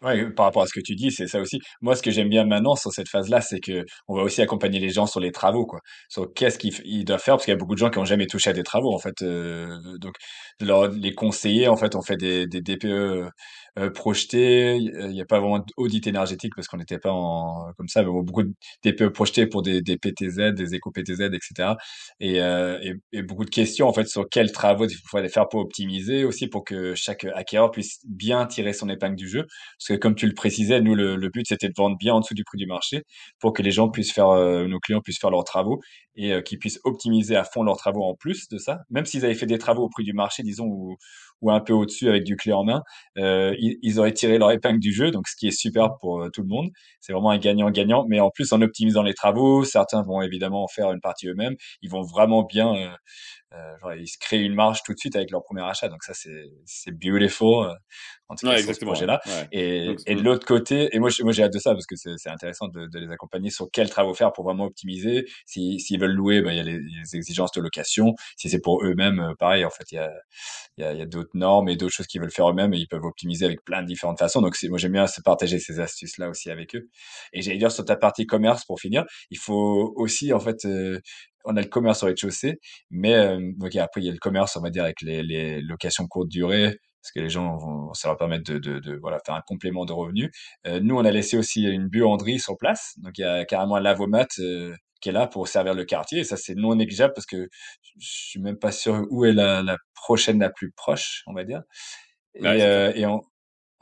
Ouais, par rapport à ce que tu dis, c'est ça aussi. Moi, ce que j'aime bien maintenant sur cette phase-là, c'est que on va aussi accompagner les gens sur les travaux, quoi. Sur qu'est-ce qu'ils doivent faire, parce qu'il y a beaucoup de gens qui ont jamais touché à des travaux, en fait. Euh, donc, leur, les conseiller, en fait, on fait des, des DPE euh, projeté. Il n'y a pas vraiment d'audit énergétique parce qu'on n'était pas en comme ça, mais beaucoup de DPE projetés pour des, des PTZ, des éco-PTZ, etc. Et, euh, et, et, beaucoup de questions en fait sur quels travaux il faut faire pour optimiser, aussi pour que chaque acquéreur puisse bien tirer son épingle du jeu. Parce que comme tu le précisais, nous le, le but c'était de vendre bien en dessous du prix du marché pour que les gens puissent faire, euh, nos clients puissent faire leurs travaux et euh, qu'ils puissent optimiser à fond leurs travaux en plus de ça. Même s'ils avaient fait des travaux au prix du marché, disons, ou, ou un peu au-dessus avec du clé en main, euh, ils, ils, auraient tiré leur épingle du jeu, donc ce qui est super pour euh, tout le monde. C'est vraiment un gagnant-gagnant, mais en plus en optimisant les travaux, certains vont évidemment en faire une partie eux-mêmes, ils vont vraiment bien, euh, euh, genre, ils se créent une marge tout de suite avec leur premier achat, donc ça c'est c'est beautiful euh, en tout cas ouais, sur ce projet-là. Ouais. Et, donc, et de l'autre côté, et moi moi j'ai hâte de ça parce que c'est intéressant de, de, les accompagner sur quels travaux faire pour vraiment optimiser. S'ils si, veulent louer, ben, il y a les, les, exigences de location. Si c'est pour eux-mêmes, pareil, en fait il y a il y a, y a d'autres normes et d'autres choses qu'ils veulent faire eux-mêmes et ils peuvent optimiser avec plein de différentes façons. Donc moi j'aime bien se partager ces astuces là aussi avec eux. Et j'allais dire sur ta partie commerce pour finir, il faut aussi en fait euh, on a le commerce au rez-de-chaussée, mais euh, okay, après il y a le commerce on va dire avec les, les locations courte durée parce que les gens vont, ça leur permet de, de, de, voilà faire un complément de revenus. Euh, nous on a laissé aussi une buanderie sur place, donc il y a carrément un lavomat euh, qui est là pour servir le quartier. Et ça, c'est non négligeable parce que je suis même pas sûr où est la, la prochaine la plus proche, on va dire. Et, ouais, euh, et on,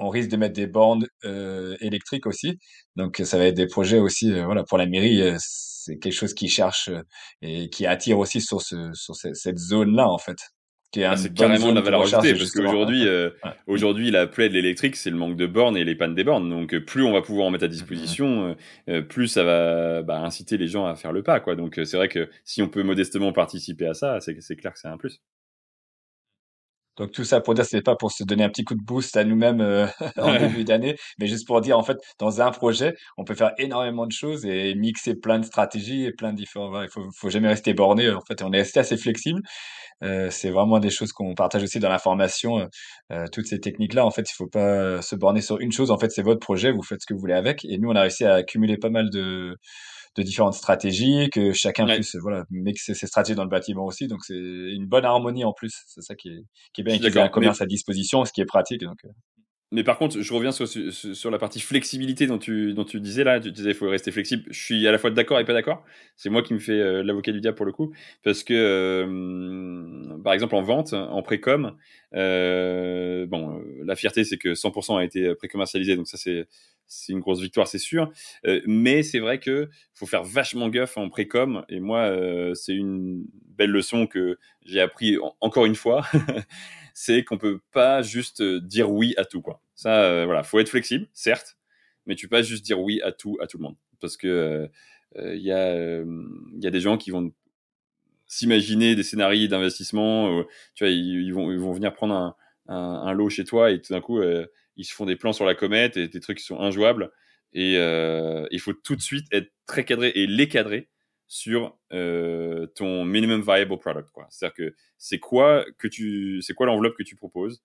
on, risque de mettre des bornes euh, électriques aussi. Donc, ça va être des projets aussi, euh, voilà, pour la mairie. Euh, c'est quelque chose qui cherche et qui attire aussi sur, ce, sur cette zone-là, en fait. ah, c'est carrément de la valeur ajoutée parce qu'aujourd'hui, aujourd'hui, la plaie de l'électrique, c'est le manque de bornes et les pannes des bornes. Donc, plus on va pouvoir en mettre à disposition, euh, plus ça va bah, inciter les gens à faire le pas, quoi. Donc, c'est vrai que si on peut modestement participer à ça, c'est clair que c'est un plus. Donc tout ça pour dire, c'est pas pour se donner un petit coup de boost à nous-mêmes en début d'année, mais juste pour dire en fait, dans un projet, on peut faire énormément de choses et mixer plein de stratégies et plein de différents. il faut, faut jamais rester borné. En fait, on est resté assez flexible euh, c'est vraiment des choses qu'on partage aussi dans la formation. Euh, euh, toutes ces techniques-là, en fait, il faut pas se borner sur une chose. En fait, c'est votre projet, vous faites ce que vous voulez avec. Et nous, on a réussi à accumuler pas mal de, de différentes stratégies, que chacun puisse voilà mixer ses stratégies dans le bâtiment aussi. Donc c'est une bonne harmonie en plus. C'est ça qui est, qui est bien, qui a un commerce à disposition, ce qui est pratique. Donc mais par contre, je reviens sur, sur, la partie flexibilité dont tu, dont tu disais là. Tu disais il faut rester flexible. Je suis à la fois d'accord et pas d'accord. C'est moi qui me fais euh, l'avocat du diable pour le coup. Parce que, euh, par exemple, en vente, en précom, euh, bon, euh, la fierté, c'est que 100% a été pré-commercialisé. Donc ça, c'est c'est une grosse victoire, c'est sûr. mais c'est vrai que faut faire vachement gaffe en précom. Et moi, c'est une belle leçon que j'ai appris encore une fois. c'est qu'on peut pas juste euh, dire oui à tout, quoi. Ça, euh, voilà, faut être flexible, certes, mais tu peux pas juste dire oui à tout, à tout le monde. Parce que il euh, y, a, des gens qui vont s'imaginer des scénarios d'investissement, tu vois, ils, vont, ils vont venir prendre un, un, lot chez toi et tout d'un coup, ils se font des plans sur la comète et des trucs qui sont injouables. Et il faut tout de suite être très cadré et les cadrer sur euh, ton minimum viable product. C'est-à-dire que c'est quoi que tu, c'est quoi l'enveloppe que tu proposes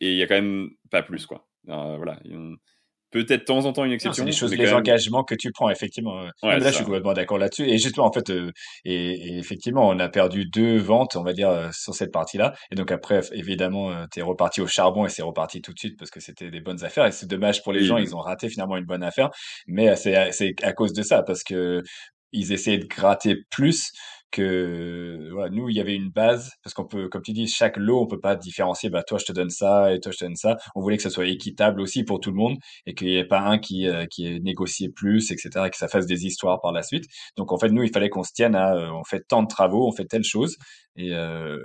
et il y a quand même pas plus quoi. voilà, peut-être de temps en temps une exception. Les choses, les engagements que tu prends effectivement. là, je suis complètement d'accord là-dessus. Et justement, en fait, euh, et, effectivement, on a perdu deux ventes, on va dire, euh, sur cette partie-là. Et donc après, évidemment, tu es reparti au charbon et c'est reparti tout de suite parce que c'était des bonnes affaires. Et c'est dommage pour les gens, ils ont raté finalement une bonne affaire. Mais c'est c'est à cause de ça parce que ils essayaient de gratter plus que voilà, nous il y avait une base parce qu'on peut comme tu dis chaque lot on peut pas différencier bah toi je te donne ça et toi je te donne ça. On voulait que ça soit équitable aussi pour tout le monde et qu'il n'y ait pas un qui euh, qui ait négocié plus etc et que ça fasse des histoires par la suite. Donc en fait nous il fallait qu'on se tienne à euh, on fait tant de travaux on fait telle chose et euh,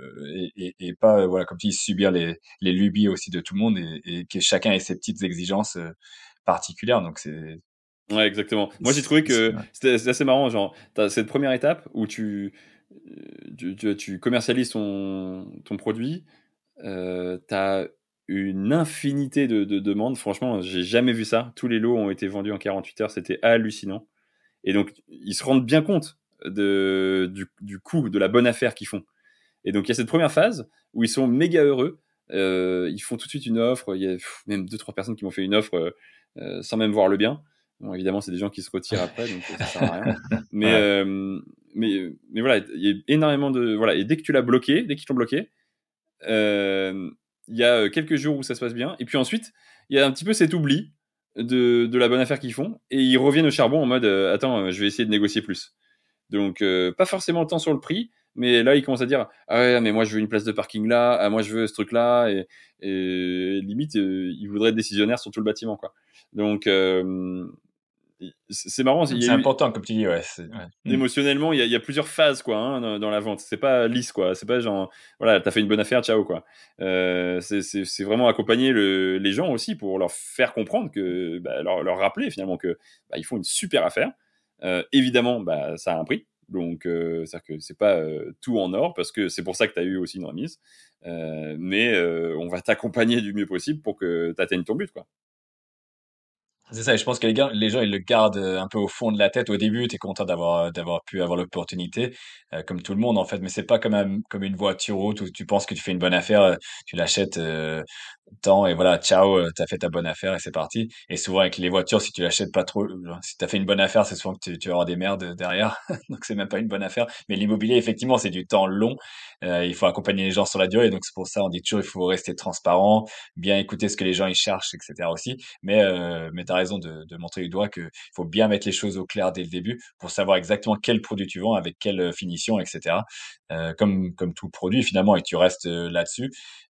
et, et, pas voilà comme tu dis subir les les lubies aussi de tout le monde et, et que chacun ait ses petites exigences particulières. Donc c'est Ouais, exactement. Moi, j'ai trouvé que c'était assez marrant. Genre, as cette première étape où tu, tu, tu, commercialises ton, ton produit, euh, tu as une infinité de, de demandes. Franchement, j'ai jamais vu ça. Tous les lots ont été vendus en 48 heures. C'était hallucinant. Et donc, ils se rendent bien compte de, du, du coût, de la bonne affaire qu'ils font. Et donc, il y a cette première phase où ils sont méga heureux. Euh, ils font tout de suite une offre. Il y a même deux, trois personnes qui m'ont fait une offre euh, sans même voir le bien. Bon, évidemment, c'est des gens qui se retirent après, donc ça sert à rien. Mais, euh, mais, mais voilà, il y a énormément de. Voilà, et dès que tu l'as bloqué, dès qu'ils t'ont bloqué, euh, il y a quelques jours où ça se passe bien. Et puis ensuite, il y a un petit peu cet oubli de, de la bonne affaire qu'ils font. Et ils reviennent au charbon en mode euh, Attends, je vais essayer de négocier plus. Donc, euh, pas forcément le temps sur le prix, mais là, ils commencent à dire Ah ouais, mais moi, je veux une place de parking là, ah, moi, je veux ce truc-là. Et, et limite, ils voudraient être décisionnaires sur tout le bâtiment. quoi. Donc, c'est marrant. C'est important, comme tu dis, ouais. Mm. Émotionnellement, il y, a plusieurs phases, quoi, hein, dans, la vente. C'est pas lisse, quoi. C'est pas genre, voilà, t'as fait une bonne affaire, ciao, quoi. Euh, c'est vraiment accompagner les gens aussi pour leur faire comprendre que, bah, leur, rappeler finalement que bah, ils font une super affaire. Euh, évidemment, bah, ça a un prix. Donc, euh, c'est-à-dire que c'est pas tout en or parce que c'est pour ça que tu as eu aussi une remise. mais on va t'accompagner du mieux possible pour que tu atteignes ton but, quoi. C'est ça, et je pense que les, gars, les gens, ils le gardent euh, un peu au fond de la tête au début. Tu es content d'avoir d'avoir pu avoir l'opportunité, euh, comme tout le monde en fait. Mais c'est pas comme, un, comme une voiture haute où tu penses que tu fais une bonne affaire, euh, tu l'achètes temps et voilà, ciao, euh, t'as fait ta bonne affaire et c'est parti. Et souvent avec les voitures, si tu l'achètes pas trop, si t'as fait une bonne affaire, c'est souvent que tu, tu vas des merdes derrière, donc c'est même pas une bonne affaire. Mais l'immobilier, effectivement, c'est du temps long. Euh, il faut accompagner les gens sur la durée, donc c'est pour ça on dit toujours il faut rester transparent, bien écouter ce que les gens ils cherchent, etc. aussi. Mais euh, mais raison de, montrer du doigt qu'il faut bien mettre les choses au clair dès le début pour savoir exactement quel produit tu vends, avec quelle finition, etc. Euh, comme, comme tout produit finalement, et tu restes là-dessus.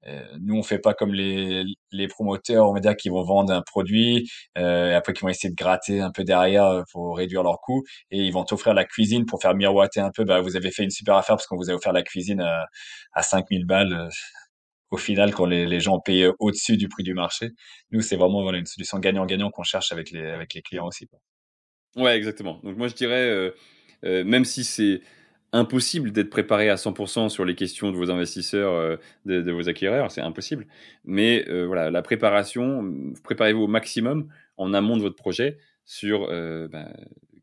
Euh, nous, on fait pas comme les, les promoteurs, on va dire, qui vont vendre un produit, euh, et après qui vont essayer de gratter un peu derrière pour réduire leurs coûts, et ils vont t'offrir la cuisine pour faire miroiter un peu. Bah, vous avez fait une super affaire parce qu'on vous a offert la cuisine à, à 5000 balles au final, quand les, gens payent au-dessus du prix du marché, nous, c'est vraiment une solution gagnant-gagnant qu'on cherche avec les, clients aussi. Quoi. Ouais, exactement. Donc moi, je dirais, euh, euh, même si c'est impossible d'être préparé à 100% sur les questions de vos investisseurs, euh, de, vos acquéreurs, c'est impossible. Mais voilà, la préparation, préparez-vous au maximum en amont de votre projet sur ben,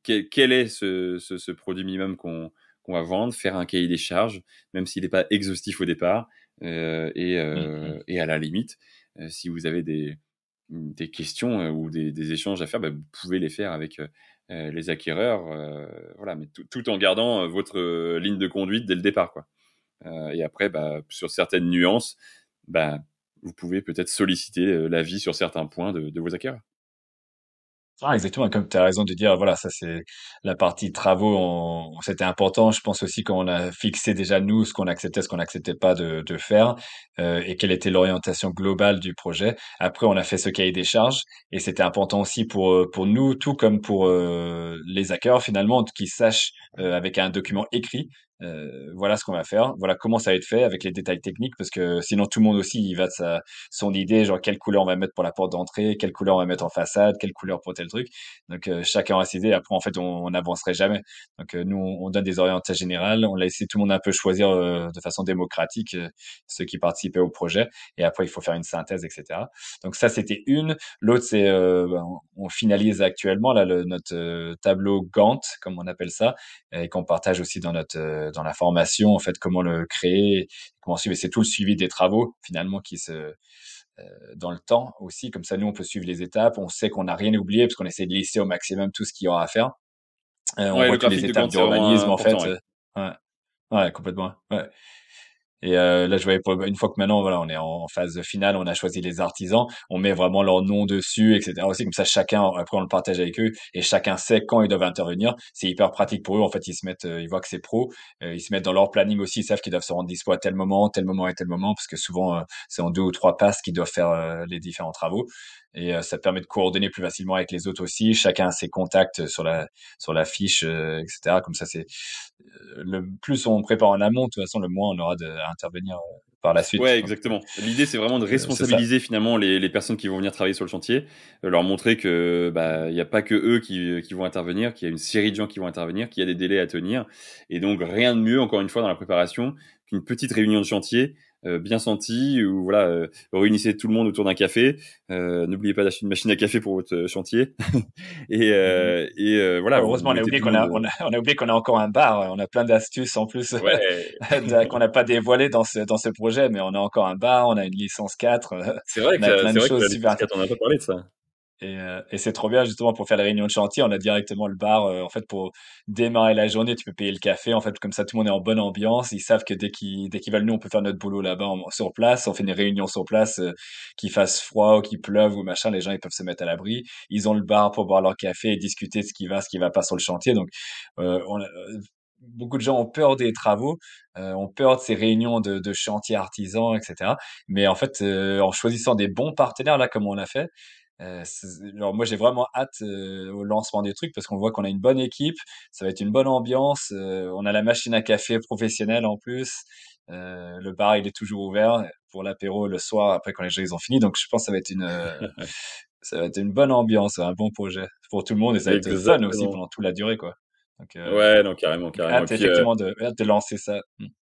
quel, est ce, produit minimum qu'on va vendre, faire un cahier des charges, même s'il n'est pas exhaustif au départ, et, euh, mmh et, à la limite, euh, si vous avez des, des questions ou des, des, échanges à faire, bah, vous pouvez les faire avec les acquéreurs, voilà, mais tout, en gardant votre ligne de conduite dès le départ, quoi. et après, bah, sur certaines nuances, bah, vous pouvez peut-être solliciter l'avis sur certains points de, de vos acquéreurs. Ah, exactement, comme tu as raison de dire, voilà, ça c'est la partie travaux, c'était important. Je pense aussi qu'on a fixé déjà nous ce qu'on acceptait, ce qu'on n'acceptait pas de, de faire euh, et quelle était l'orientation globale du projet. Après, on a fait ce cahier des charges et c'était important aussi pour euh, pour nous, tout comme pour euh, les hackers finalement, qu'ils sachent euh, avec un document écrit euh, voilà ce qu'on va faire, voilà comment ça va être fait avec les détails techniques, parce que sinon tout le monde aussi il va de sa, son idée, genre quelle couleur on va mettre pour la porte d'entrée, quelle couleur on va mettre en façade, quelle couleur pour tel truc. Donc euh, chacun a ses idées. Après en fait on n'avancerait jamais. Donc euh, nous on donne des orientations générales, on laisse tout le monde un peu choisir de façon démocratique ceux qui participaient au projet, et après il faut faire une synthèse, etc. Donc ça c'était une. L'autre c'est ben, on finalise actuellement là le, notre tableau Gantt comme on appelle ça, et qu'on partage aussi dans notre dans la formation, en fait, comment le créer, comment suivre. C'est tout le suivi des travaux, finalement, qui se euh, dans le temps aussi. Comme ça, nous, on peut suivre les étapes. On sait qu'on n'a rien oublié parce qu'on essaie de lister au maximum tout ce qu'il y aura à faire. Euh, on voit toutes les étapes d'urbanisme, en fait. Ouais. ouais. ouais, complètement. Ouais. Et euh, là, je voyais une fois que maintenant, voilà, on est en phase finale, on a choisi les artisans, on met vraiment leur nom dessus, etc. Aussi comme ça, chacun après on le partage avec eux et chacun sait quand ils doivent intervenir. C'est hyper pratique pour eux. En fait, ils se mettent, euh, ils voient que c'est pro, euh, ils se mettent dans leur planning aussi, ils savent qu'ils doivent se rendre dispo à tel moment, tel moment et tel moment, parce que souvent c'est en deux ou trois passes qu'ils doivent faire les différents travaux et euh, ça permet de coordonner plus facilement avec les autres aussi. Chacun a ses contacts sur la sur la fiche, euh, etc. Comme ça, c'est euh, le plus on prépare en amont, de toute façon, le moins on aura de, à intervenir par la suite. Ouais, exactement. L'idée, c'est vraiment de responsabiliser finalement les, les, personnes qui vont venir travailler sur le chantier, leur montrer que bah il n'y a pas que eux qui, qui vont intervenir, qu'il y a une série de gens qui vont intervenir, qu'il y a des délais à tenir, et donc rien de mieux encore une fois dans la préparation qu'une petite réunion de chantier euh, bien senti ou voilà euh, réunissez tout le monde autour d'un café. Euh, n'oubliez pas d'acheter une machine à café pour votre chantier. Et, mmh et voilà heureusement on a oublié qu'on a, on a, on a oublié qu'on a encore un bar. On a plein d'astuces en plus ouais. qu'on n'a pas dévoilé dans ce dans ce projet mais on a encore un bar on a une licence 4 c'est vrai que, c'est vrai que la licence 4 on n'a pas parlé de ça et, euh, et c'est trop bien justement pour faire les réunions de chantier. On a directement le bar. Euh, en fait, pour démarrer la journée, tu peux payer le café. En fait, comme ça, tout le monde est en bonne ambiance. Ils savent que dès qu'ils dès qu'ils veulent nous, on peut faire notre boulot là-bas sur place. On fait des réunions sur place, euh, qu'il fasse froid ou qu'il pleuve ou machin. Les gens ils peuvent se mettre à l'abri. Ils ont le bar pour boire leur café et discuter de ce qui va, ce qui va pas sur le chantier. Donc, on beaucoup de gens ont peur des travaux, euh, ont peur de ces réunions de, de chantier artisans, etc. Mais en fait, en choisissant des bons partenaires là, comme on l'a fait, euh, alors moi j'ai vraiment hâte euh, au lancement des trucs parce qu'on voit qu'on a une bonne équipe, ça va être une bonne ambiance, euh, on a la machine à café professionnelle en plus, euh, le bar il est toujours ouvert pour l'apéro le soir après quand les gens ils ont fini, donc je pense que ça va être une ça va être une bonne ambiance, un bon projet pour tout le monde et ça va être fun aussi pendant toute la durée quoi. Donc, ouais non carrément carrément. Hâte effectivement de, hâte de lancer ça.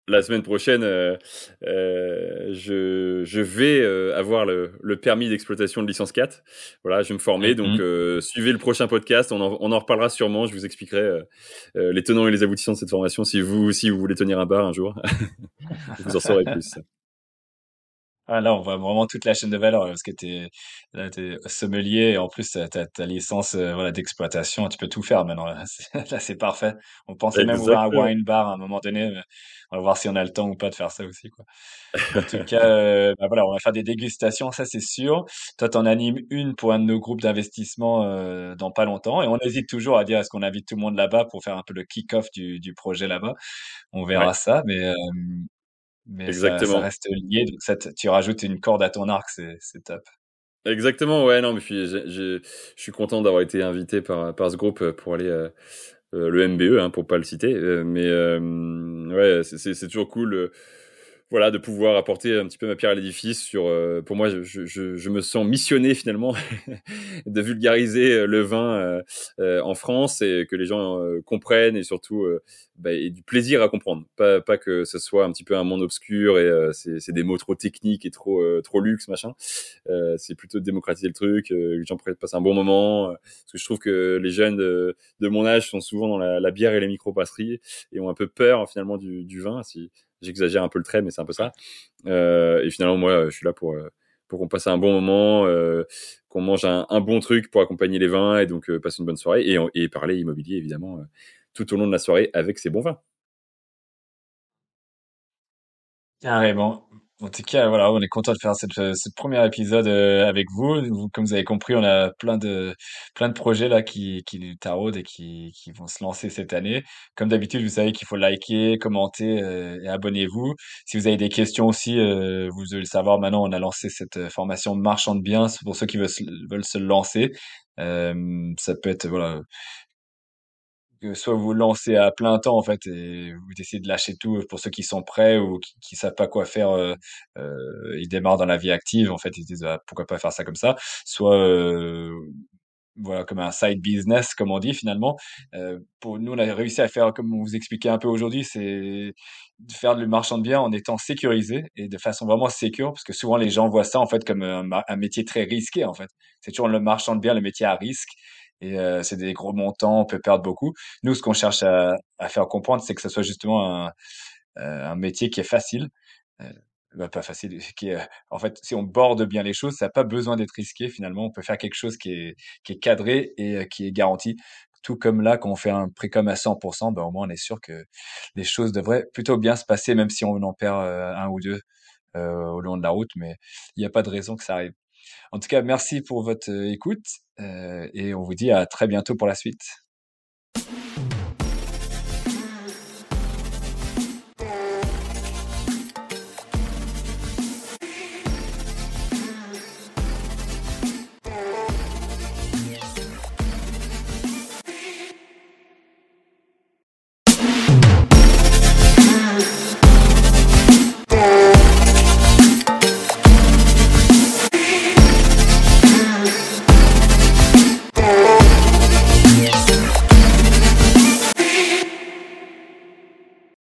La semaine prochaine, euh, euh, je, je, vais euh, avoir le, le permis d'exploitation de licence 4. Voilà, je vais me former. Donc, mm-hmm. euh, suivez le prochain podcast. On en, on en, reparlera sûrement. Je vous expliquerai euh, les tenants et les aboutissants de cette formation si vous aussi vous voulez tenir un bar un jour. vous en saurez plus. Ah, là, on voit vraiment toute la chaîne de valeur parce que t'es là, t'es sommelier et en plus t'as as, ta licence euh, voilà d'exploitation. Tu peux tout faire maintenant. Là, c'est parfait. On pensait même ouvrir un wine bar à un moment donné. Mais on va voir si on a le temps ou pas de faire ça aussi, quoi. En tout cas, euh, bah voilà, on va faire des dégustations, ça c'est sûr. Toi, t'en animes une pour un de nos groupes d'investissement euh, dans pas longtemps et on hésite toujours à dire est-ce qu'on invite tout le monde là-bas pour faire un peu le kick-off du, du projet là-bas? On verra ça, mais euh, mais ça, ça, reste lié, donc ça tu rajoutes une corde à ton arc, c'est top. Exactement, ouais, non, mais puis je suis content d'avoir été invité par, par ce groupe pour aller euh, euh le MBE, hein, pour pas le citer, euh, mais euh, ouais, c'est toujours cool voilà, de pouvoir apporter un petit peu ma pierre à l'édifice sur. Euh, pour moi, je, je, je, me sens missionné finalement de vulgariser euh, le vin euh, euh, en France et que les gens comprennent et surtout bah, et du plaisir à comprendre. Pas, pas que ce soit un petit peu un monde obscur et c'est des mots trop techniques et trop trop luxe machin. c'est plutôt de démocratiser le truc, les gens pourraient passer un bon moment. parce que je trouve que les jeunes de, de mon âge sont souvent dans la, la bière et les microbrasseries et ont un peu peur finalement du, du vin. J'exagère un peu le trait, mais c'est un peu ça. Euh, et finalement, moi, je suis là pour euh, pour qu'on passe un bon moment, euh, qu'on mange un, bon truc pour accompagner les vins et donc euh, passer une bonne soirée et, parler immobilier évidemment tout au long de la soirée avec ces bons vins. Carrément. En tout cas, voilà, on est content de faire cette, euh, ce premier épisode euh, avec vous. Comme vous avez compris, on a plein de plein de projets là qui qui taraudent et qui qui vont se lancer cette année. Comme d'habitude, vous savez qu'il faut liker, commenter euh, et abonnez-vous. Si vous avez des questions aussi, vous devez le savoir. Maintenant, on a lancé cette formation de marchand de biens pour ceux qui veulent se, veulent se lancer. ça peut être voilà soit vous lancez à plein temps en fait et vous essayez de lâcher tout pour ceux qui sont prêts ou qui, qui savent pas quoi faire, euh, euh, ils démarrent dans la vie active en fait, ils se disent ah, pourquoi pas faire ça comme ça, soit euh, voilà comme un side business comme on dit finalement. Euh, pour nous on a réussi à faire comme on vous expliquait un peu aujourd'hui, c'est de faire du marchand de biens en étant sécurisé et de façon vraiment sécure parce que souvent les gens voient ça en fait comme un, un métier très risqué en fait. C'est toujours le marchand de biens le métier à risque et euh, c'est des gros montants, on peut perdre beaucoup. Nous, ce qu'on cherche à, à, faire comprendre, c'est que ce soit justement un, euh, un métier qui est facile. Euh, bah, pas facile, qui est, en fait, si on borde bien les choses, ça n'a pas besoin d'être risqué finalement. On peut faire quelque chose qui est, qui est cadré et euh, qui est garanti. Tout comme là, quand on fait un précom à 100%, ben, au moins on est sûr que les choses devraient plutôt bien se passer, même si on en perd un ou deux au long de la route. Mais il n'y a pas de raison que ça arrive. En tout cas, merci pour votre écoute euh, et on vous dit à très bientôt pour la suite.